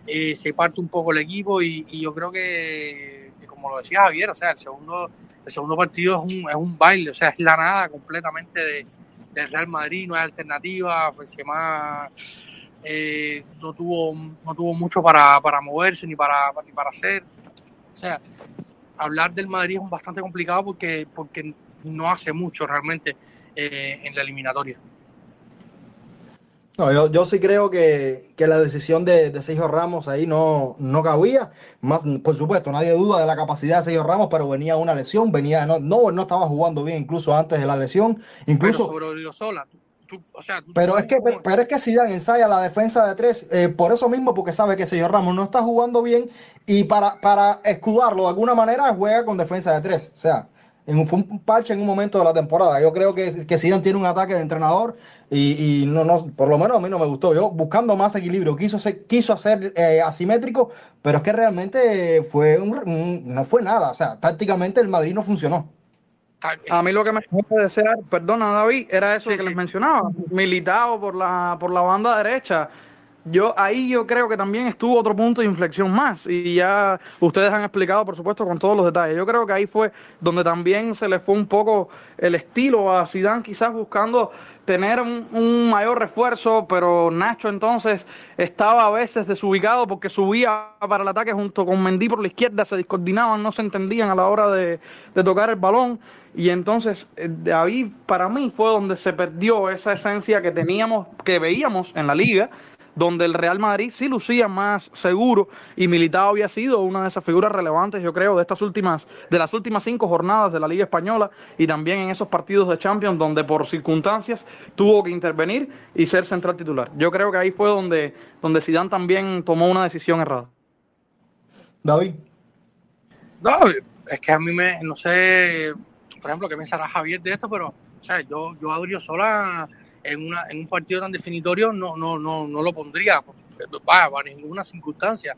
eh, se parte un poco el equipo y, yo creo que, como lo decía Javier, o sea, el segundo, el segundo partido es un, es un baile, o sea, es la nada completamente de, del Real Madrid, no hay alternativa, más eh, no tuvo no tuvo mucho para, para moverse ni para, ni para hacer. O sea, hablar del Madrid es bastante complicado porque, porque no hace mucho realmente eh, en la eliminatoria. No, yo, yo sí creo que, que la decisión de, de, Sergio Ramos ahí no, no cabía. Más, por supuesto, nadie duda de la capacidad de Sergio Ramos, pero venía una lesión, venía, no, no, no estaba jugando bien incluso antes de la lesión. Incluso, pero sobre Sola, o sea, pero, es que, pero, es que Zidane ensaya la defensa de tres eh, por eso mismo, porque sabe que Sergio Ramos no está jugando bien y para, para escudarlo de alguna manera juega con defensa de tres. O sea, en, fue un parche en un momento de la temporada. Yo creo que, que Zidane tiene un ataque de entrenador y, y, no, no, por lo menos a mí no me gustó. Yo buscando más equilibrio, quiso ser, quiso hacer eh, asimétrico, pero es que realmente fue un, no fue nada. O sea, tácticamente el Madrid no funcionó. A mí lo que me puede desear, perdona David, era eso que les mencionaba, militado por la, por la banda derecha yo ahí yo creo que también estuvo otro punto de inflexión más y ya ustedes han explicado por supuesto con todos los detalles. Yo creo que ahí fue donde también se le fue un poco el estilo a Zidane quizás buscando tener un, mayor refuerzo, pero Nacho entonces estaba a veces desubicado porque subía para el ataque junto con Mendy por la izquierda, se discoordinaban, no se entendían a la hora de, de tocar el balón y entonces eh, ahí para mí fue donde se perdió esa esencia que teníamos, que veíamos en la liga donde el Real Madrid sí lucía más seguro y Militao había sido una de esas figuras relevantes, yo creo, de estas últimas, de las últimas cinco jornadas de la Liga Española y también en esos partidos de Champions donde por circunstancias tuvo que intervenir y ser central titular. Yo creo que ahí fue donde, donde Zidane también tomó una decisión errada. David. No, es que a mí me, no sé, por ejemplo, qué pensará Javier de esto, pero o sea, yo, yo a sola en, una, en un partido tan definitorio no, no, no, no lo pondría para, ninguna circunstancia.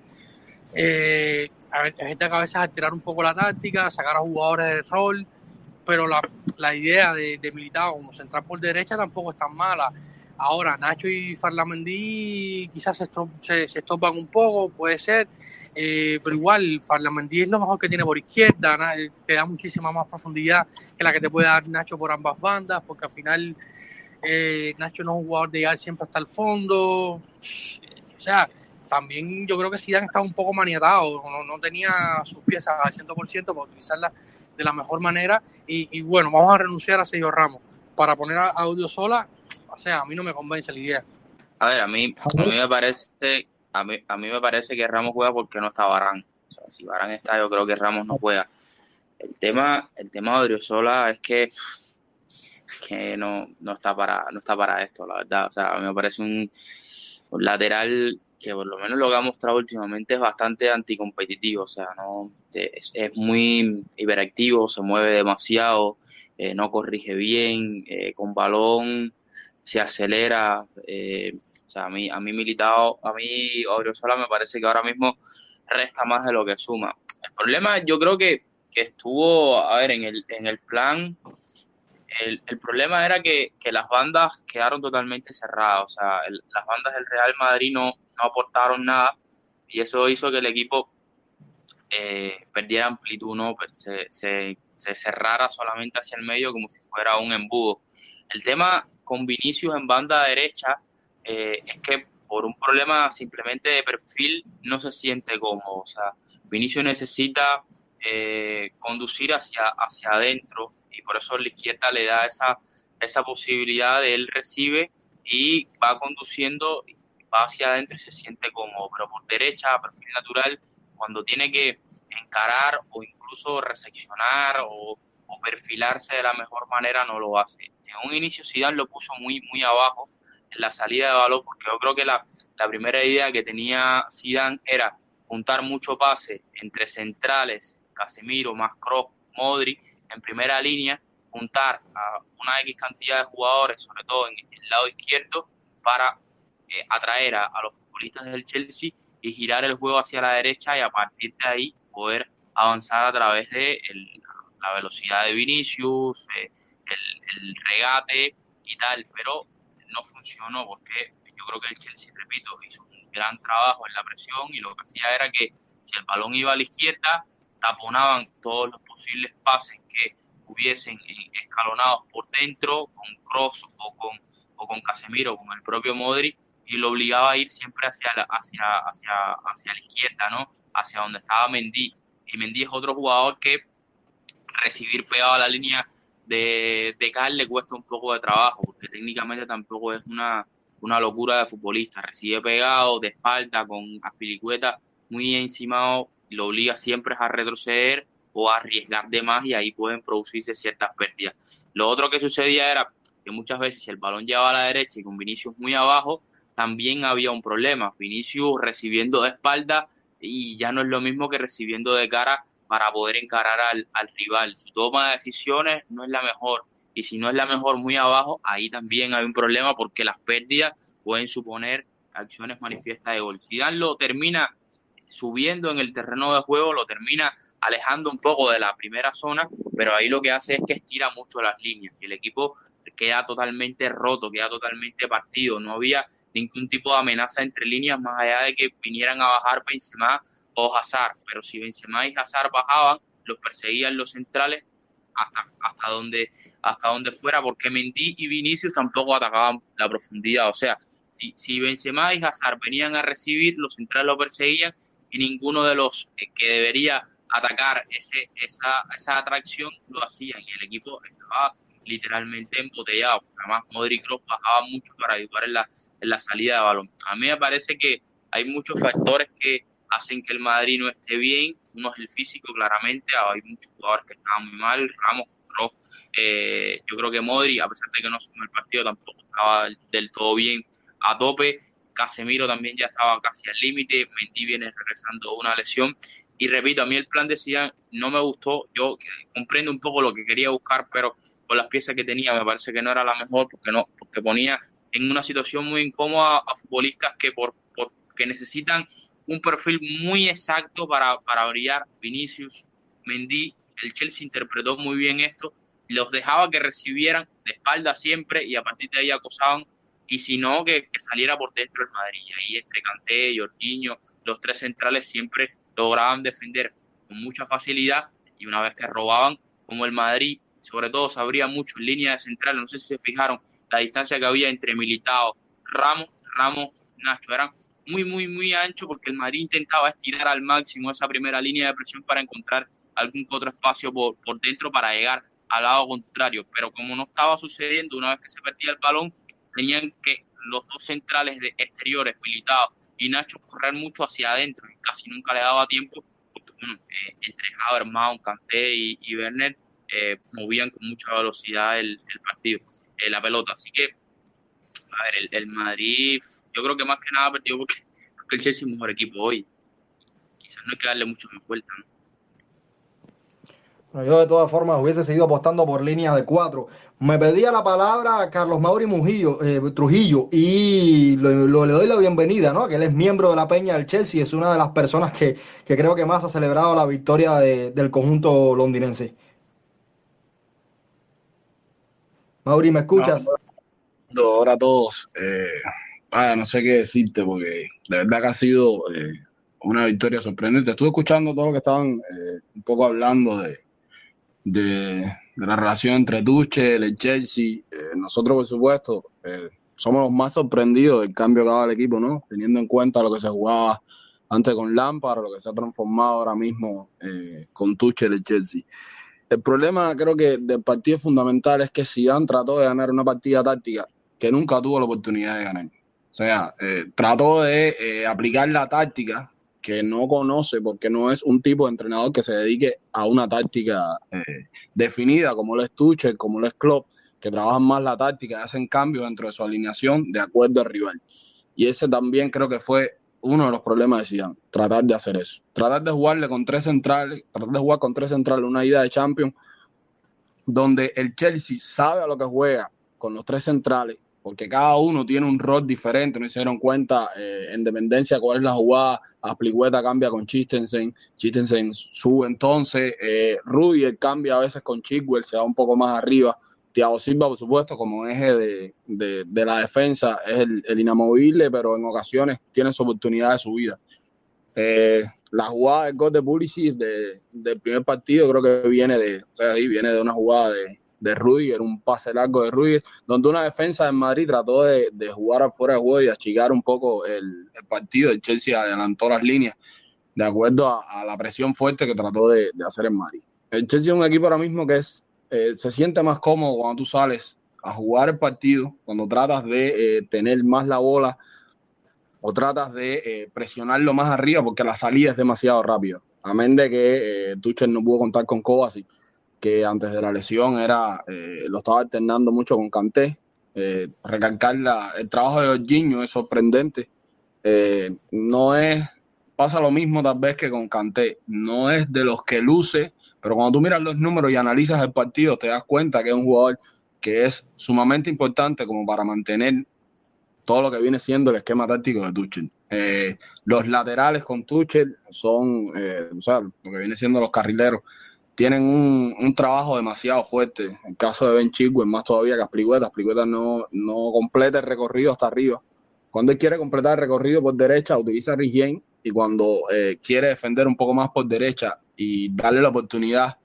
Eh, a ver, gente a veces alterar un poco la táctica, sacar a jugadores del rol, pero la, la idea de, de Militao como central por derecha tampoco es tan mala. Ahora, Nacho y Farlamendi quizás se, se, se estopan un poco, puede ser, eh, pero igual Farlamendi es lo mejor que tiene por izquierda, te da muchísima más profundidad que la que te puede dar Nacho por ambas bandas, porque al final eh, Nacho no es jugador de llegar siempre hasta el fondo. O sea, también yo creo que Zidane estaba un poco maniatado, no, tenía sus piezas al 100% para utilizarlas de la mejor manera. Y, bueno, vamos a renunciar a Sergio Ramos para poner a Audio Sola. O sea, a mí no me convence la idea. A ver, a mí, a mí me parece a mí, a mí me parece que Ramos juega porque no está Barán. O sea, si Barán está, yo creo que Ramos no juega. El tema, el tema de Sola es que que no, no, está para, no está para esto, la verdad. O sea, a mí me parece un, lateral que por lo menos lo que ha mostrado últimamente es bastante anticompetitivo, o sea, no es, muy hiperactivo, se mueve demasiado, eh, no corrige bien, eh, con balón se acelera, eh, o sea, a mí, a mí militado, a mí Sola me parece que ahora mismo resta más de lo que suma. El problema yo creo que, que estuvo, a ver, en el, en el plan el, el problema era que, que, las bandas quedaron totalmente cerradas, o sea, las bandas del Real Madrid no, no, aportaron nada y eso hizo que el equipo eh, perdiera amplitud, ¿no? Pues se, se, se, cerrara solamente hacia el medio como si fuera un embudo. El tema con Vinicius en banda derecha eh, es que por un problema simplemente de perfil no se siente cómodo, o sea, Vinicius necesita eh, conducir hacia, hacia adentro y por eso la izquierda le da esa, esa posibilidad de él recibe y va conduciendo, va hacia adentro y se siente cómodo, pero por derecha, perfil natural, cuando tiene que encarar o incluso reseccionar o, perfilarse de la mejor manera, no lo hace. En un inicio Zidane lo puso muy, muy abajo en la salida de balón, porque yo creo que la, la primera idea que tenía Zidane era juntar mucho pase entre centrales, Casemiro más Kroos, Modri, en primera línea, juntar a una X cantidad de jugadores, sobre todo en el lado izquierdo, para eh, atraer a, los futbolistas del Chelsea y girar el juego hacia la derecha y a partir de ahí poder avanzar a través de la velocidad de Vinicius, eh, el, regate y tal, pero no funcionó porque yo creo que el Chelsea, repito, hizo un gran trabajo en la presión y lo que hacía era que si el balón iba a la izquierda, taponaban todos los posibles pases que hubiesen escalonados por dentro con Cross o con, o con Casemiro, con el propio Modric, y lo obligaba a ir siempre hacia la, hacia, hacia, hacia la izquierda, ¿no? Hacia donde estaba Mendy. Y Mendy es otro jugador que recibir pegado a la línea de, de le cuesta un poco de trabajo, porque técnicamente tampoco es una, una locura de futbolista. Recibe pegado, de espalda, con aspiricueta muy encimado, lo obliga siempre a retroceder o a arriesgar de más y ahí pueden producirse ciertas pérdidas. Lo otro que sucedía era que muchas veces el balón llevaba a la derecha y con Vinicius muy abajo, también había un problema. Vinicius recibiendo de espalda y ya no es lo mismo que recibiendo de cara para poder encarar al, al rival. Su toma de decisiones no es la mejor y si no es la mejor muy abajo, ahí también hay un problema porque las pérdidas pueden suponer acciones manifiestas de gol. Si Dan lo termina subiendo en el terreno de juego, lo termina alejando un poco de la primera zona, pero ahí lo que hace es que estira mucho las líneas y el equipo queda totalmente roto, queda totalmente partido. No había ningún tipo de amenaza entre líneas más allá de que vinieran a bajar Benzema o Hazard, pero si Benzema y Hazard bajaban, los perseguían los centrales hasta, hasta, donde, hasta donde fuera, porque Mendy y Vinicius tampoco atacaban la profundidad. O sea, si, si Benzema y Hazard venían a recibir, los centrales lo perseguían y ninguno de los que debería atacar ese, esa, esa atracción lo hacían y el equipo estaba literalmente embotellado. Además, Modric Kroos bajaba mucho para ayudar en la, en la salida de balón. A mí me parece que hay muchos factores que hacen que el Madrid no esté bien. Uno es el físico, claramente. Hay muchos jugadores que estaban muy mal. Ramos, Kroos. Eh, yo creo que Modric, a pesar de que no sumó el partido, tampoco estaba del todo bien a tope. Casemiro también ya estaba casi al límite. Mendy viene regresando una lesión. Y repito, a mí el plan de no me gustó. Yo comprendo un poco lo que quería buscar, pero con las piezas que tenía me parece que no era la mejor porque no porque ponía en una situación muy incómoda a futbolistas que por, que necesitan un perfil muy exacto para, para brillar. Vinicius, Mendy, el Chelsea interpretó muy bien esto, los dejaba que recibieran de espalda siempre y a partir de ahí acosaban y si no, que, saliera por dentro el Madrid. Ahí entre Canté, Jorginho, los tres centrales siempre lograban defender con mucha facilidad y una vez que robaban, como el Madrid, sobre todo se abría mucho en línea de central, no sé si se fijaron la distancia que había entre Militao, Ramos, Ramos, Nacho, eran muy, muy, muy ancho porque el Madrid intentaba estirar al máximo esa primera línea de presión para encontrar algún otro espacio por, por dentro para llegar al lado contrario, pero como no estaba sucediendo una vez que se perdía el balón, tenían que los dos centrales de exteriores, Militao y Nacho, correr mucho hacia adentro y casi nunca le daba tiempo porque, bueno, eh, entre Havertz, Kanté y, y Werner eh, movían con mucha velocidad el, partido, eh, la pelota. Así que, a ver, el, Madrid, yo creo que más que nada perdió porque, porque el Chelsea es mejor equipo hoy. Quizás no hay que darle mucho más vuelta, ¿no? Yo de todas formas hubiese seguido apostando por líneas de cuatro. Me pedía la palabra Carlos Mauri Mujillo, eh, Trujillo y le doy la bienvenida, ¿no? Que él es miembro de la Peña del Chelsea, es una de las personas que, creo que más ha celebrado la victoria del conjunto londinense. Mauri, ¿me escuchas? ahora a todos. Eh, no sé qué decirte porque de verdad que ha sido eh, una victoria sorprendente. Estuve escuchando todo lo que estaban eh, un poco hablando de, de, la relación entre Tuchel, el Chelsea. Eh, nosotros, por supuesto, eh, somos los más sorprendidos del cambio que ha dado el equipo, ¿no? Teniendo en cuenta lo que se jugaba antes con Lampard, lo que se ha transformado ahora mismo eh, con Tuchel, el Chelsea. El problema, creo que del partido fundamental es que Zidane trató de ganar una partida táctica que nunca tuvo la oportunidad de ganar. O sea, trató de aplicar la táctica que no conoce, porque no es un tipo de entrenador que se dedique a una táctica eh, definida, como lo es Tuchel, como lo es Klopp, que trabajan más la táctica, hacen cambios dentro de su alineación de acuerdo al rival. Y ese también creo que fue uno de los problemas de Zidane, tratar de hacer eso. Tratar de jugarle con tres centrales, tratar de jugar con tres centrales una ida de Champions, donde el Chelsea sabe a lo que juega con los tres centrales porque cada uno tiene un rol diferente, no se dieron cuenta eh, en dependencia cuál es la jugada, Aspligüeta cambia con Chistensen, Chistensen sube entonces, eh, Rudier cambia a veces con Chigwell, se va un poco más arriba, Thiago Silva, por supuesto, como eje de, de, la defensa, es el, el, inamovible, pero en ocasiones tiene su oportunidad de subida. Eh, la jugada del gol de Pulisic de, del primer partido creo que viene de, o sea, ahí viene de una jugada de, de Rudiger, un pase largo de Rudiger, donde una defensa de Madrid trató de, de jugar afuera de juego y achicar un poco el, el, partido. El Chelsea adelantó las líneas de acuerdo a, a la presión fuerte que trató de, de, hacer en Madrid. El Chelsea es un equipo ahora mismo que es, eh, se siente más cómodo cuando tú sales a jugar el partido, cuando tratas de eh, tener más la bola o tratas de eh, presionarlo más arriba porque la salida es demasiado rápida. Amén de que Tuchel no pudo contar con Kovacic que antes de la lesión era eh, lo estaba alternando mucho con Canté. Eh, recalcar la, el trabajo de Jorginho es sorprendente. Eh, no es, pasa lo mismo tal vez que con Canté, no es de los que luce, pero cuando tú miras los números y analizas el partido, te das cuenta que es un jugador que es sumamente importante como para mantener todo lo que viene siendo el esquema táctico de Tuchel. Eh, los laterales con Tuchel son, eh, o lo que viene siendo los carrileros, tienen un, un, trabajo demasiado fuerte. En el caso de Ben Chigwell, más todavía que Asprigueta. Asprigueta no, no completa el recorrido hasta arriba. Cuando él quiere completar el recorrido por derecha, utiliza Rigien y cuando eh, quiere defender un poco más por derecha y darle la oportunidad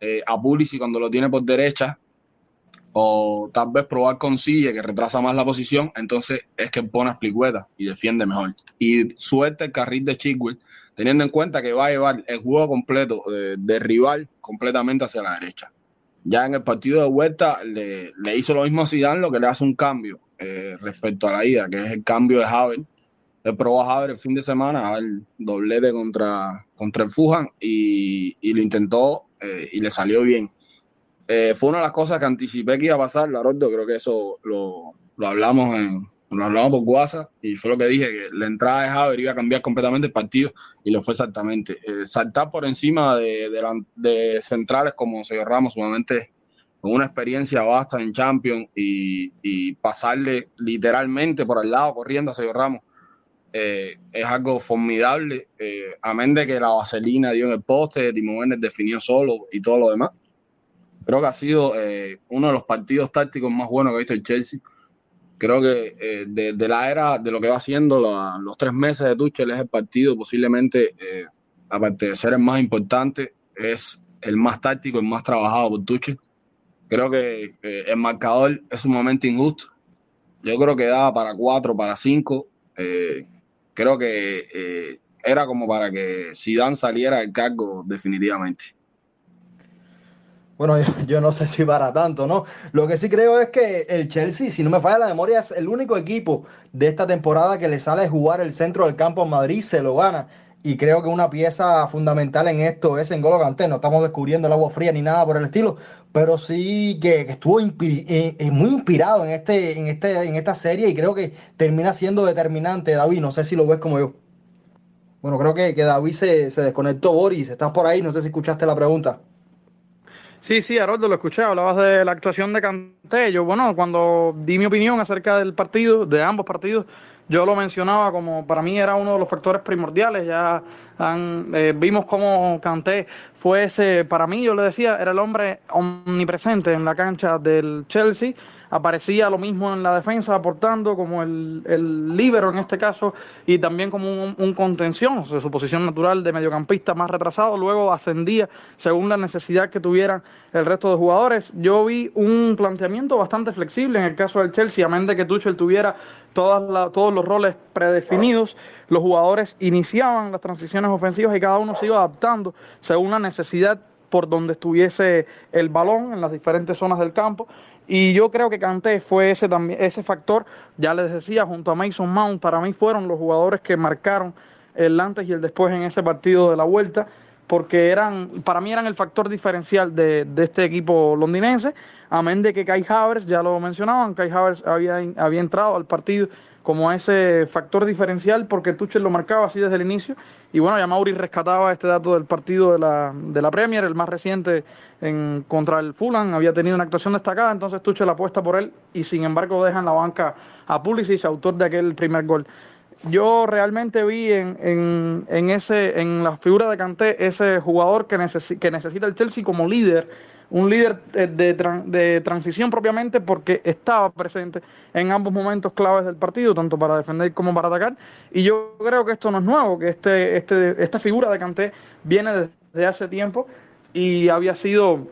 eh, a Pulisic cuando lo tiene por derecha, o tal vez probar con Sille, que retrasa más la posición, entonces es que pone a Asprigueta y defiende mejor. Y suelta el carril de Chigwell teniendo en cuenta que va a llevar el juego completo eh, de rival completamente hacia la derecha. Ya en el partido de vuelta le, hizo lo mismo a Zidane, lo que le hace un cambio eh, respecto a la ida, que es el cambio de Haver. Él probó a Haver el fin de semana, a el doblete contra, contra el Fujan y, lo intentó eh, y le salió bien. Fue una de las cosas que anticipé que iba a pasar, Larordo, creo que eso lo, lo hablamos en, nos hablamos por WhatsApp y fue lo que dije, que la entrada de Haver iba a cambiar completamente el partido y lo fue exactamente. Eh, saltar por encima de, de, la, de, centrales como Sergio Ramos, sumamente con una experiencia vasta en Champions y, y, pasarle literalmente por al lado corriendo a Sergio Ramos eh, es algo formidable. Eh, amén de que la vaselina dio en el poste, Timo Werner definió solo y todo lo demás. Creo que ha sido eh, uno de los partidos tácticos más buenos que ha visto el Chelsea creo que eh, de, la era, de lo que va haciendo los tres meses de Tuchel es el partido posiblemente, eh, aparte de ser el más importante, es el más táctico, el más trabajado por Tuchel. Creo que eh, el marcador es un momento injusto. Yo creo que daba para cuatro, para cinco. creo que era como para que Zidane saliera del cargo definitivamente. Bueno, yo, no sé si para tanto, ¿no? Lo que sí creo es que el Chelsea, si no me falla la memoria, es el único equipo de esta temporada que le sale jugar el centro del campo en Madrid, se lo gana. Y creo que una pieza fundamental en esto es en Golo Kanté. No estamos descubriendo el agua fría ni nada por el estilo, pero sí que, estuvo inspi eh, muy inspirado en, este, en, este, en esta serie y creo que termina siendo determinante, David. No sé si lo ves como yo. Bueno, creo que, que David se, se desconectó, Boris. Estás por ahí, no sé si escuchaste la pregunta. Sí, sí, Haroldo, lo escuché, hablabas de la actuación de Canté. Yo, bueno, cuando di mi opinión acerca del partido, de ambos partidos, yo lo mencionaba como para mí era uno de los factores primordiales. Ya eh, vimos cómo Canté fue ese, para mí, yo le decía, era el hombre omnipresente en la cancha del Chelsea aparecía lo mismo en la defensa, aportando como el, el líbero en este caso, y también como un, un contención, o sea, su posición natural de mediocampista más retrasado, luego ascendía según la necesidad que tuvieran el resto de jugadores. Yo vi un planteamiento bastante flexible en el caso del Chelsea, a menos de que Tuchel tuviera todas todos los roles predefinidos, los jugadores iniciaban las transiciones ofensivas y cada uno se iba adaptando según la necesidad por donde estuviese el balón en las diferentes zonas del campo y yo creo que Kanté fue ese también ese factor, ya les decía, junto a Mason Mount, para mí fueron los jugadores que marcaron el antes y el después en ese partido de la vuelta, porque eran, para mí eran el factor diferencial de, de este equipo londinense, amén de que Kai Havertz, ya lo mencionaban, Kai Havertz había, había entrado al partido como ese factor diferencial porque Tuchel lo marcaba así desde el inicio. Y bueno, ya Mauri rescataba este dato del partido de la, de la Premier, el más reciente en, contra el Fulham, había tenido una actuación destacada, entonces Tuchel apuesta por él y sin embargo deja en la banca a Pulisic, autor de aquel primer gol. Yo realmente vi en, en, en ese, en la figura de Kanté ese jugador que, que necesita el Chelsea como líder un líder eh, de, de, transición propiamente porque estaba presente en ambos momentos claves del partido, tanto para defender como para atacar. Y yo creo que esto no es nuevo, que este, este, esta figura de Canté viene desde hace tiempo y había sido,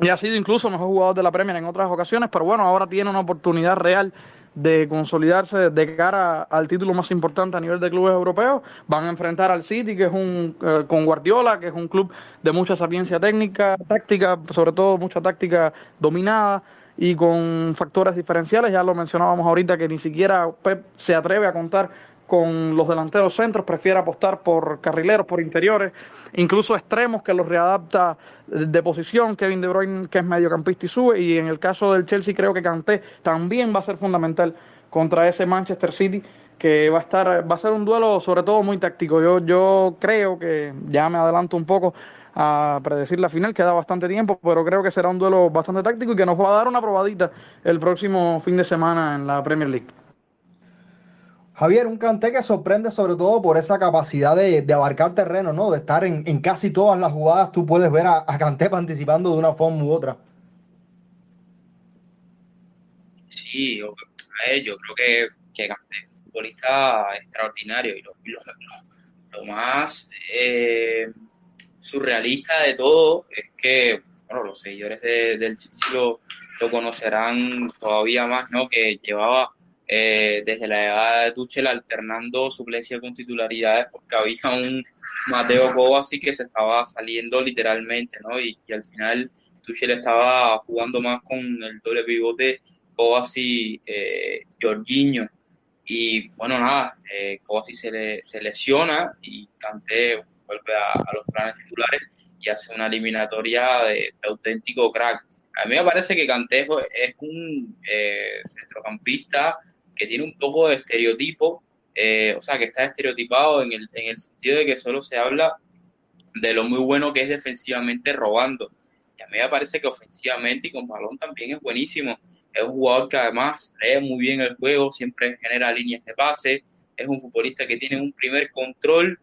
y ha sido incluso mejor jugador de la Premier en otras ocasiones, pero bueno, ahora tiene una oportunidad real de consolidarse de cara al título más importante a nivel de clubes europeos. Van a enfrentar al City, que es un eh, con Guardiola, que es un club de mucha sapiencia técnica, táctica, sobre todo mucha táctica dominada y con factores diferenciales. Ya lo mencionábamos ahorita que ni siquiera Pep se atreve a contar con los delanteros centros, prefiere apostar por carrileros, por interiores, incluso extremos que los readapta de posición, Kevin De Bruyne que es mediocampista y sube, y en el caso del Chelsea creo que Kanté también va a ser fundamental contra ese Manchester City que va a estar va a ser un duelo sobre todo muy táctico. Yo yo creo que ya me adelanto un poco a predecir la final, queda bastante tiempo, pero creo que será un duelo bastante táctico y que nos va a dar una probadita el próximo fin de semana en la Premier League. Javier, un Canté que sorprende sobre todo por esa capacidad de, abarcar terreno, ¿no? De estar en, casi todas las jugadas, tú puedes ver a, a Canté participando de una forma u otra. Sí, yo, yo creo que, que Canté es un futbolista extraordinario y lo, más eh, surrealista de todo es que, bueno, los seguidores del Chelsea lo, lo conocerán todavía más, ¿no? Que llevaba eh, desde la edad de Tuchel alternando suplencia con titularidades porque había un Mateo Kovacic que se estaba saliendo literalmente, ¿no? Y, al final Tuchel estaba jugando más con el doble pivote Kovacic eh, Jorginho y bueno, nada, eh, Kovacic se, se lesiona y Kanté vuelve a, los planes titulares y hace una eliminatoria de, auténtico crack. A mí me parece que Cantejo es un eh, centrocampista que tiene un poco de estereotipo, eh, o sea, que está estereotipado en el, en el sentido de que solo se habla de lo muy bueno que es defensivamente robando. Y a mí me parece que ofensivamente y con balón también es buenísimo. Es un jugador que además lee muy bien el juego, siempre genera líneas de pase. Es un futbolista que tiene un primer control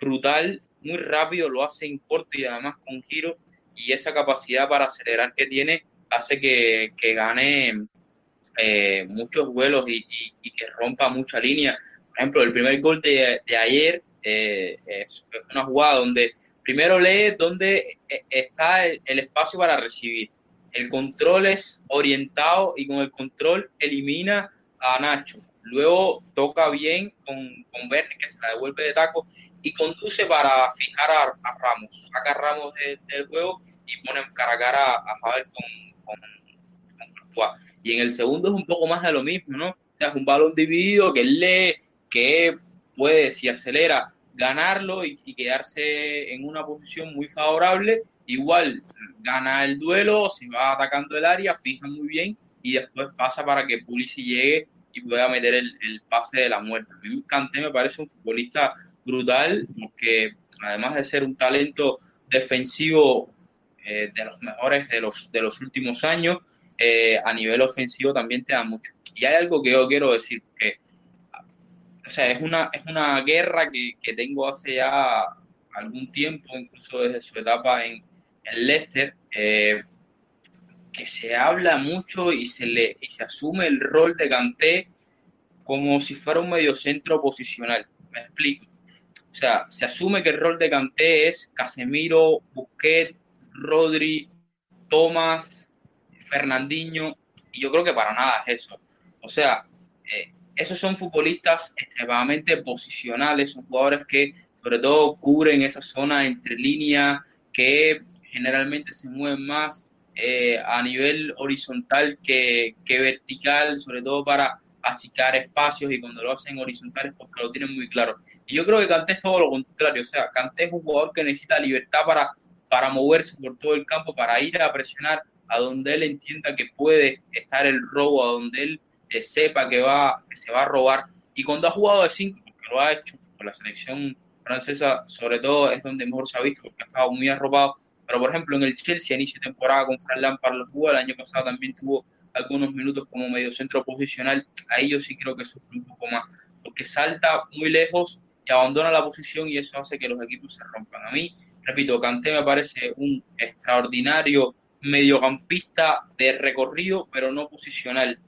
brutal, muy rápido, lo hace en corto y además con giro. Y esa capacidad para acelerar que tiene hace que, que gane eh, muchos vuelos y, que rompa mucha línea. Por ejemplo, el primer gol de, ayer eh, es una jugada donde primero lee dónde eh, está el, espacio para recibir. El control es orientado y con el control elimina a Nacho. Luego toca bien con, con Bernie, que se la devuelve de taco, y conduce para fijar a, Ramos. Saca Ramos del juego y pone cara a cara a Javier con, con, con y en el segundo es un poco más de lo mismo, ¿no? O sea, es un balón dividido que él lee, que puede, si acelera, ganarlo y, quedarse en una posición muy favorable. Igual gana el duelo, se va atacando el área, fija muy bien y después pasa para que Pulisic llegue y pueda meter el, pase de la muerte. A mí Kanté me parece un futbolista brutal porque además de ser un talento defensivo eh, de los mejores de los, de los últimos años, eh, a nivel ofensivo también te da mucho. Y hay algo que yo quiero decir, que o sea, es una, es una guerra que, que tengo hace ya algún tiempo, incluso desde su etapa en, en Leicester, eh, que se habla mucho y se, le, y se asume el rol de Kanté como si fuera un mediocentro posicional. Me explico. O sea, se asume que el rol de Kanté es Casemiro, Busquets, Rodri, Thomas, Fernandinho, y yo creo que para nada es eso. O sea, eh, esos son futbolistas extremadamente posicionales, son jugadores que sobre todo cubren esa zona entre líneas, que generalmente se mueven más eh, a nivel horizontal que, vertical, sobre todo para achicar espacios y cuando lo hacen horizontales porque lo tienen muy claro. Y yo creo que Canté es todo lo contrario, o sea, Canté es un jugador que necesita libertad para, para moverse por todo el campo, para ir a presionar a donde él entienda que puede estar el robo, a donde él eh, sepa que, va, que se va a robar Y cuando ha jugado de 5, porque lo ha hecho con la selección francesa, sobre todo es donde mejor se ha visto, porque ha estado muy arropado. Pero, por ejemplo, en el Chelsea, inicio de temporada con Fran Lampard lo jugó, el año pasado también tuvo algunos minutos como medio centro posicional. Ahí yo sí creo que sufre un poco más, porque salta muy lejos y abandona la posición y eso hace que los equipos se rompan. A mí, repito, Kanté me parece un extraordinario mediocampista de recorrido, pero no posicional.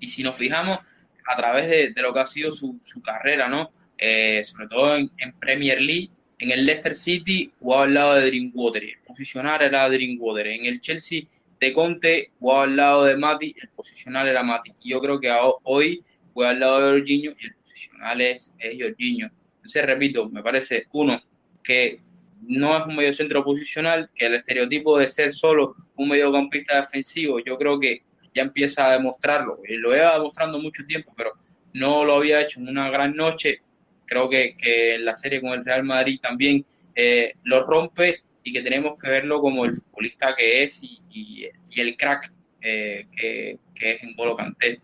Y si nos fijamos a través de, lo que ha sido su, carrera, ¿no? Eh, sobre todo en, Premier League, en el Leicester City jugaba al lado de Drinkwater, el posicional era Drinkwater, en el Chelsea de Conte jugaba al lado de Mati, el posicional era Mati. Y yo creo que hoy juega al lado de Jorginho y el posicional es, es Jorginho. Entonces, repito, me parece uno que no es un medio centro posicional, que el estereotipo de ser solo un mediocampista defensivo, yo creo que ya empieza a demostrarlo. Y lo lleva demostrando mucho tiempo, pero no lo había hecho en una gran noche. Creo que, que la serie con el Real Madrid también eh, lo rompe y que tenemos que verlo como el futbolista que es y, y, el crack eh, que, que, es en Golo Canté.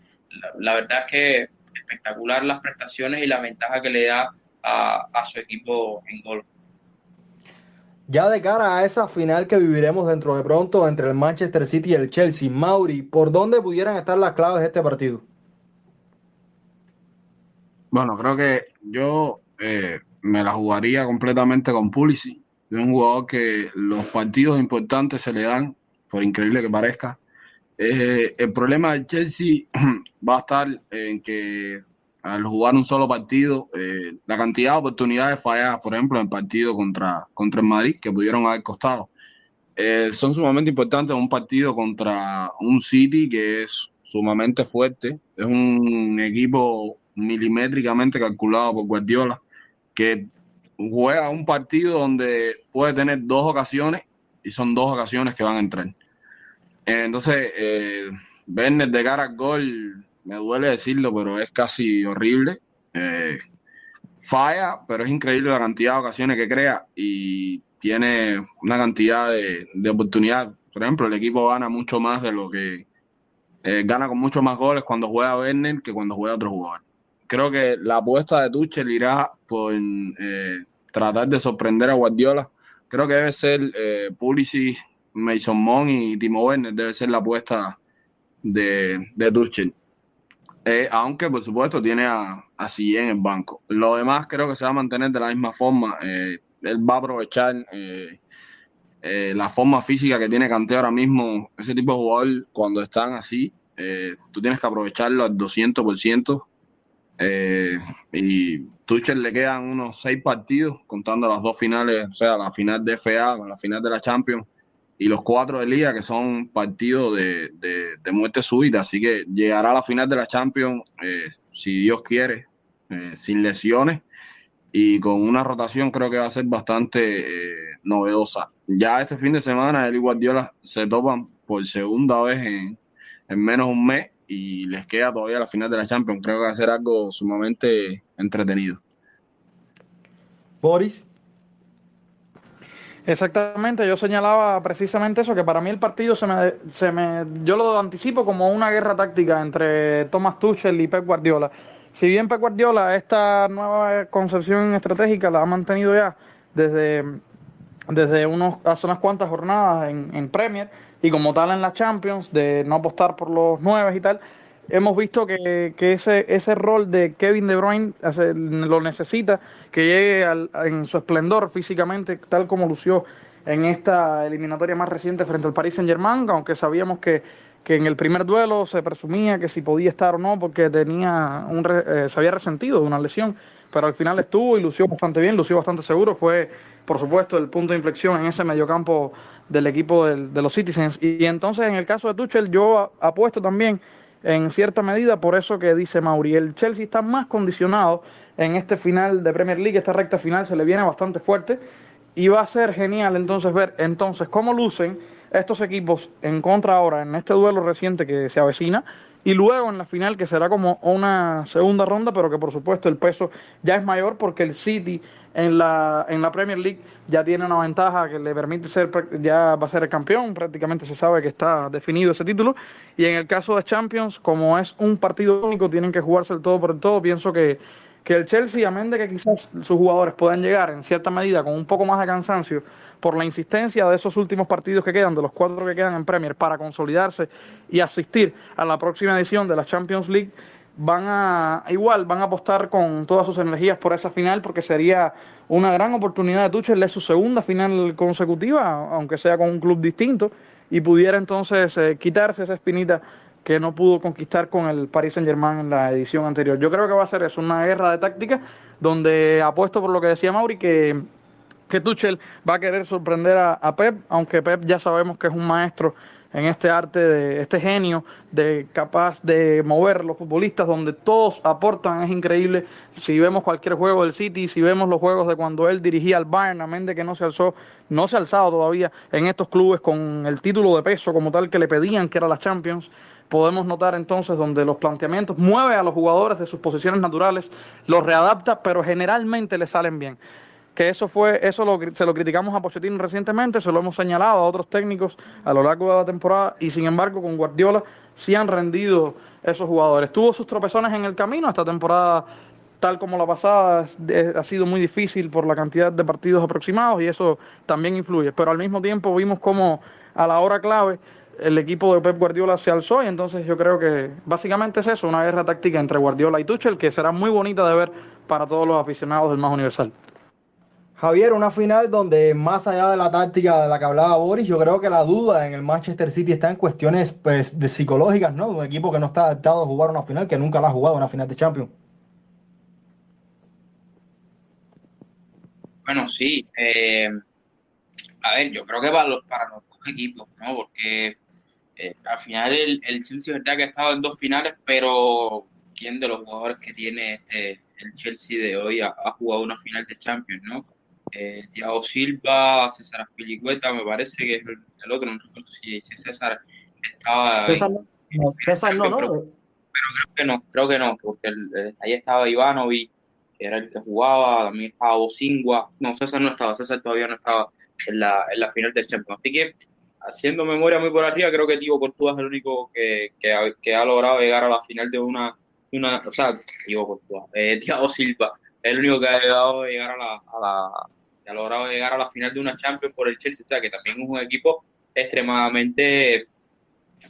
La, verdad es que espectacular las prestaciones y la ventaja que le da a, a su equipo en Golo. Ya de cara a esa final que viviremos dentro de pronto entre el Manchester City y el Chelsea, Mauri, ¿por dónde pudieran estar las claves de este partido? Bueno, creo que yo eh, me la jugaría completamente con Pulisic. Es un jugador que los partidos importantes se le dan, por increíble que parezca. Eh, el problema del Chelsea va a estar en que al jugar un solo partido, eh, la cantidad de oportunidades falladas, por ejemplo, en el partido contra, contra el Madrid, que pudieron haber costado, eh, son sumamente importantes en un partido contra un City que es sumamente fuerte, es un equipo milimétricamente calculado por Guardiola, que juega un partido donde puede tener dos ocasiones y son dos ocasiones que van a entrar. Entonces, eh, de cara al gol me duele decirlo, pero es casi horrible. Eh, falla, pero es increíble la cantidad de ocasiones que crea y tiene una cantidad de, de oportunidades. Por ejemplo, el equipo gana mucho más de lo que eh, gana con muchos más goles cuando juega Werner que cuando juega otro jugador. Creo que la apuesta de Tuchel irá por eh, tratar de sorprender a Guardiola. Creo que debe ser eh, Pulisic, Mason Mount y Timo Werner, debe ser la apuesta de, de Tuchel. Eh, aunque por supuesto tiene a, a en el banco. Lo demás creo que se va a mantener de la misma forma. Eh, él va a aprovechar eh, la forma física que tiene Cante ahora mismo. Ese tipo de jugador, cuando están así, tú tienes que aprovecharlo al 200%. y Tuchel le quedan unos seis partidos, contando las dos finales, o sea, la final de FA con la final de la Champions y los cuatro de Liga, que son partidos de, de, muerte súbita. Así que llegará a la final de la Champions, eh, si Dios quiere, eh, sin lesiones y con una rotación creo que va a ser bastante eh, novedosa. Ya este fin de semana el Guardiola se topan por segunda vez en, en menos de un mes y les queda todavía la final de la Champions. Creo que va a ser algo sumamente entretenido. Boris. Exactamente, yo señalaba precisamente eso, que para mí el partido se me, se me, yo lo anticipo como una guerra táctica entre Thomas Tuchel y Pep Guardiola. Si bien Pep Guardiola esta nueva concepción estratégica la ha mantenido ya desde, desde unos, hace unas cuantas jornadas en, en Premier y como tal en la Champions, de no apostar por los nueve y tal, hemos visto que, ese, ese rol de Kevin De Bruyne lo necesita, que llegue en su esplendor físicamente, tal como lució en esta eliminatoria más reciente frente al Paris Saint Germain, aunque sabíamos que, que en el primer duelo se presumía que si podía estar o no, porque tenía un, eh, se había resentido de una lesión, pero al final estuvo y lució bastante bien, lució bastante seguro, fue por supuesto el punto de inflexión en ese mediocampo del equipo de los Citizens. Y entonces en el caso de Tuchel yo apuesto también en cierta medida, por eso que dice Mauri, el Chelsea está más condicionado en este final de Premier League, esta recta final se le viene bastante fuerte y va a ser genial entonces ver entonces cómo lucen estos equipos en contra ahora en este duelo reciente que se avecina y luego en la final que será como una segunda ronda, pero que por supuesto el peso ya es mayor porque el City en la, en la Premier League ya tiene una ventaja que le permite ser, ya va a ser el campeón, prácticamente se sabe que está definido ese título, y en el caso de Champions, como es un partido único, tienen que jugarse el todo por el todo, pienso que, que el Chelsea, amén de que quizás sus jugadores puedan llegar en cierta medida con un poco más de cansancio, por la insistencia de esos últimos partidos que quedan, de los cuatro que quedan en Premier, para consolidarse y asistir a la próxima edición de la Champions League, van a igual van a apostar con todas sus energías por esa final porque sería una gran oportunidad de Tuchel, es su segunda final consecutiva, aunque sea con un club distinto y pudiera entonces eh, quitarse esa espinita que no pudo conquistar con el Paris Saint-Germain en la edición anterior. Yo creo que va a ser eso, una guerra de táctica donde apuesto por lo que decía Mauri que que Tuchel va a querer sorprender a, Pep, aunque Pep ya sabemos que es un maestro en este arte, de este genio de capaz de mover los futbolistas, donde todos aportan, es increíble. Si vemos cualquier juego del City, si vemos los juegos de cuando él dirigía al Bayern, amén de que no se alzó, no se ha alzado todavía en estos clubes con el título de peso como tal que le pedían, que era la Champions. Podemos notar entonces donde los planteamientos mueve a los jugadores de sus posiciones naturales, los readapta, pero generalmente le salen bien que eso fue, eso lo, se lo criticamos a Pochettino recientemente, se lo hemos señalado a otros técnicos a lo largo de la temporada y sin embargo con Guardiola sí han rendido esos jugadores. Tuvo sus tropezones en el camino, esta temporada tal como la pasada ha sido muy difícil por la cantidad de partidos aproximados y eso también influye, pero al mismo tiempo vimos como a la hora clave el equipo de Pep Guardiola se alzó y entonces yo creo que básicamente es eso, una guerra táctica entre Guardiola y Tuchel que será muy bonita de ver para todos los aficionados del más universal. Javier, una final donde más allá de la táctica de la que hablaba Boris, yo creo que la duda en el Manchester City está en cuestiones pues, de psicológicas, ¿no? Un equipo que no está adaptado a jugar una final, que nunca la ha jugado una final de Champions. Bueno, sí. Eh, a ver, yo creo que para los, para los dos equipos, ¿no? Porque eh, al final el, el Chelsea verdad que ha estado en dos finales, pero ¿quién de los jugadores que tiene este el Chelsea de hoy ha jugado una final de Champions, ¿no? Eh, Thiago Silva, César Pilicueta, me parece que es el, otro, no recuerdo si, si César estaba. César no, César no, ¿no? Pero, creo que no, creo que no, porque el, ahí estaba Ivanovic, que era el que jugaba, también estaba Bosingua, no, César no estaba, César todavía no estaba en la, en la final del Champions. Así que, haciendo memoria muy por arriba, creo que Tibo Courtois es el único que, que, ha, que ha logrado llegar a la final de una, una o sea, Tibo eh, Thiago Silva, es el único que ha llegado a llegar a la, a la ha logrado llegar a la final de una Champions por el Chelsea, o sea que también es un equipo extremadamente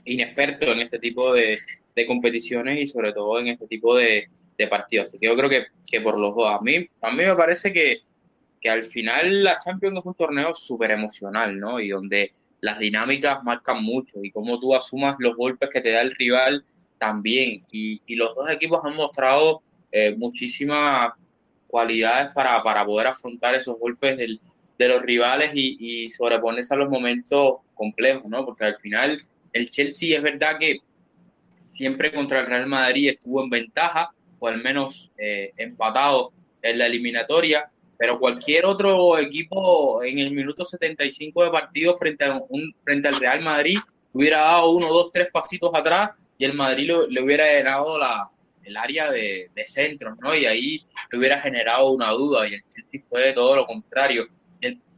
inexperto en este tipo de, de competiciones y sobre todo en este tipo de, de partidos. Así que yo creo que, que, por los dos, a mí, a mí me parece que, que al final la Champions es un torneo súper emocional, ¿no? Y donde las dinámicas marcan mucho y cómo tú asumas los golpes que te da el rival también. Y, y los dos equipos han mostrado eh, muchísima cualidades para, para poder afrontar esos golpes del, de los rivales y, sobreponerse a los momentos complejos, ¿no? Porque al final el Chelsea es verdad que siempre contra el Real Madrid estuvo en ventaja, o al menos eh, empatado en la eliminatoria, pero cualquier otro equipo en el minuto 75 de partido frente, a un, frente al Real Madrid hubiera dado uno, dos, tres pasitos atrás y el Madrid le, hubiera llenado la, el área de, de centros, ¿no? Y ahí hubiera generado una duda y el Chelsea fue todo lo contrario.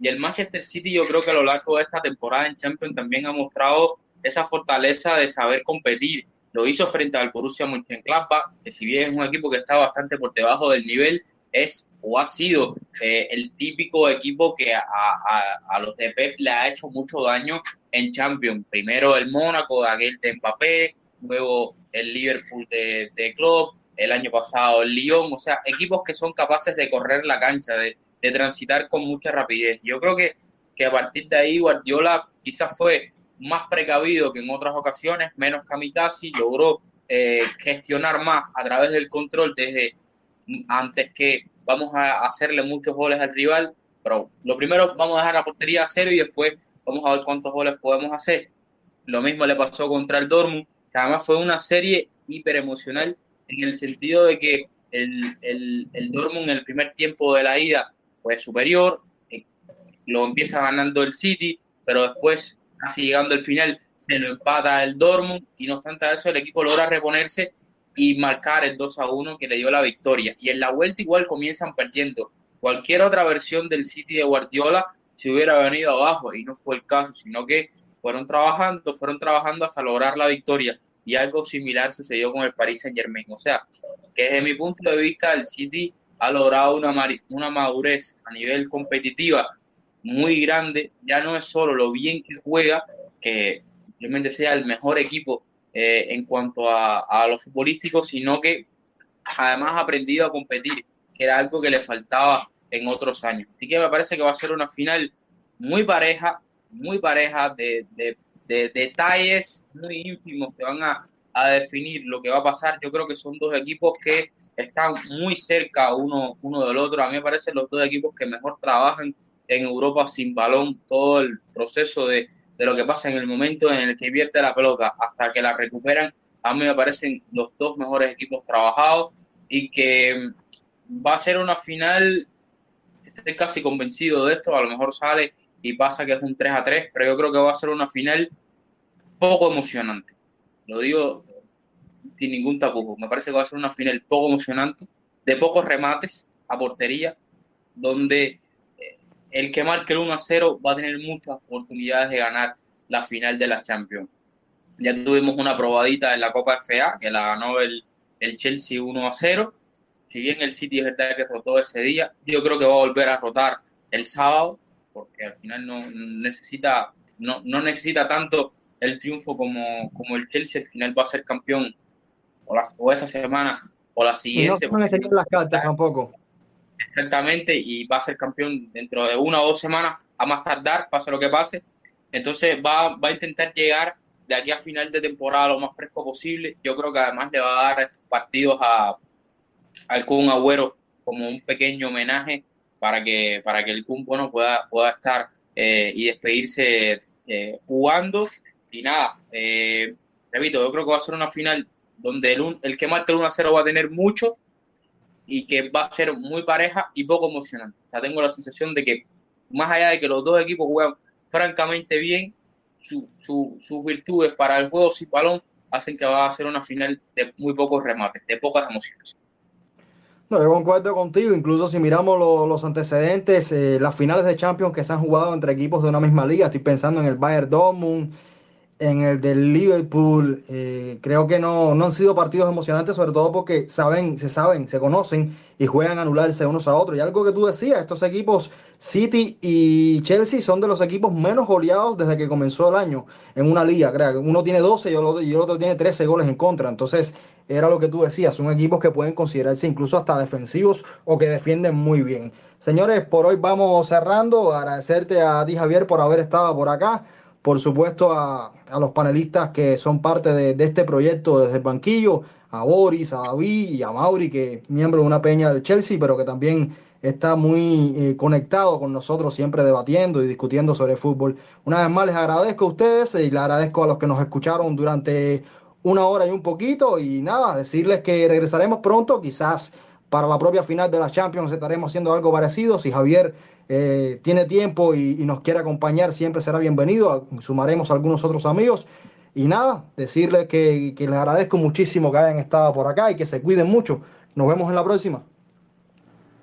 Y el, Manchester City yo creo que a lo largo de esta temporada en Champions también ha mostrado esa fortaleza de saber competir. Lo hizo frente al Borussia Mönchengladbach, que si bien es un equipo que está bastante por debajo del nivel, es o ha sido eh, el típico equipo que a, a, a, los de Pep le ha hecho mucho daño en Champions. Primero el Mónaco, aquel de Mbappé, luego el Liverpool de, de Klopp, el año pasado el Lyon, o sea, equipos que son capaces de correr la cancha, de, de transitar con mucha rapidez. Yo creo que, que, a partir de ahí Guardiola quizás fue más precavido que en otras ocasiones, menos kamikaze, logró eh, gestionar más a través del control desde antes que vamos a hacerle muchos goles al rival, pero lo primero vamos a dejar la portería a cero y después vamos a ver cuántos goles podemos hacer. Lo mismo le pasó contra el Dortmund, además fue una serie hiper emocional en el sentido de que el, el, el Dortmund en el primer tiempo de la ida fue superior, eh, lo empieza ganando el City, pero después, casi llegando al final, se lo empata el Dortmund y no obstante eso el equipo logra reponerse y marcar el 2 a 1 que le dio la victoria. Y en la vuelta igual comienzan perdiendo. Cualquier otra versión del City de Guardiola se hubiera venido abajo y no fue el caso, sino que fueron trabajando, fueron trabajando hasta lograr la victoria y algo similar sucedió con el Paris Saint Germain. O sea, que desde mi punto de vista el City ha logrado una, una madurez a nivel competitiva muy grande, ya no es solo lo bien que juega, que realmente sea el mejor equipo eh, en cuanto a, a lo futbolístico, sino que además ha aprendido a competir, que era algo que le faltaba en otros años. Así que me parece que va a ser una final muy pareja, muy pareja de, de, de detalles muy ínfimos que van a, a, definir lo que va a pasar. Yo creo que son dos equipos que están muy cerca uno, uno del otro. A mí me parecen los dos equipos que mejor trabajan en Europa sin balón todo el proceso de, de lo que pasa en el momento en el que vierte la pelota hasta que la recuperan. A mí me parecen los dos mejores equipos trabajados y que va a ser una final, estoy casi convencido de esto, a lo mejor sale y pasa que es un 3 a 3, pero yo creo que va a ser una final poco emocionante. Lo digo sin ningún tapujo. Me parece que va a ser una final poco emocionante, de pocos remates a portería, donde el que marque el 1 a 0 va a tener muchas oportunidades de ganar la final de la Champions. Ya tuvimos una probadita en la Copa FA, que la ganó el, el Chelsea 1 a 0. Si bien el City es verdad que rotó ese día, yo creo que va a volver a rotar el sábado, porque al final no necesita, no, no necesita tanto el triunfo como, como el Chelsea, al final va a ser campeón o, la, o esta semana o la siguiente. No se las cartas tampoco. Exactamente, y va a ser campeón dentro de una o dos semanas, a más tardar, pase lo que pase. Entonces va, va a intentar llegar de aquí a final de temporada lo más fresco posible. Yo creo que además le va a dar estos partidos a, al Kun Agüero como un pequeño homenaje para que, para que el Kun bueno, pueda, pueda estar eh, y despedirse eh, jugando. Y nada, eh, repito, yo creo que va a ser una final donde el, el que marque el 1-0 va a tener mucho y que va a ser muy pareja y poco emocionante. O sea, tengo la sensación de que más allá de que los dos equipos juegan francamente bien, su, su, sus virtudes para el juego sin balón hacen que va a ser una final de muy pocos remates, de pocas emociones. No, yo concuerdo contigo, incluso si miramos lo, los antecedentes, eh, las finales de Champions que se han jugado entre equipos de una misma liga, estoy pensando en el Bayern Dortmund, en el del Liverpool, eh, creo que no, no han sido partidos emocionantes, sobre todo porque saben, se saben, se conocen y juegan a anularse unos a otros. Y algo que tú decías, estos equipos City y Chelsea son de los equipos menos goleados desde que comenzó el año en una liga. Creo. Uno tiene 12 y el, otro, y el otro tiene 13 goles en contra. Entonces, era lo que tú decías, son equipos que pueden considerarse incluso hasta defensivos o que defienden muy bien. Señores, por hoy vamos cerrando. Agradecerte a ti, Javier, por haber estado por acá por supuesto a, a los panelistas que son parte de, de, este proyecto desde el banquillo, a Boris, a David y a Mauri, que es miembro de una peña del Chelsea, pero que también está muy eh, conectado con nosotros, siempre debatiendo y discutiendo sobre fútbol. Una vez más les agradezco a ustedes y les agradezco a los que nos escucharon durante una hora y un poquito y nada, decirles que regresaremos pronto, quizás para la propia final de la Champions estaremos haciendo algo parecido. Si Javier eh, tiene tiempo y, nos quiere acompañar, siempre será bienvenido. Sumaremos a algunos otros amigos. Y nada, decirles que, que les agradezco muchísimo que hayan estado por acá y que se cuiden mucho. Nos vemos en la próxima.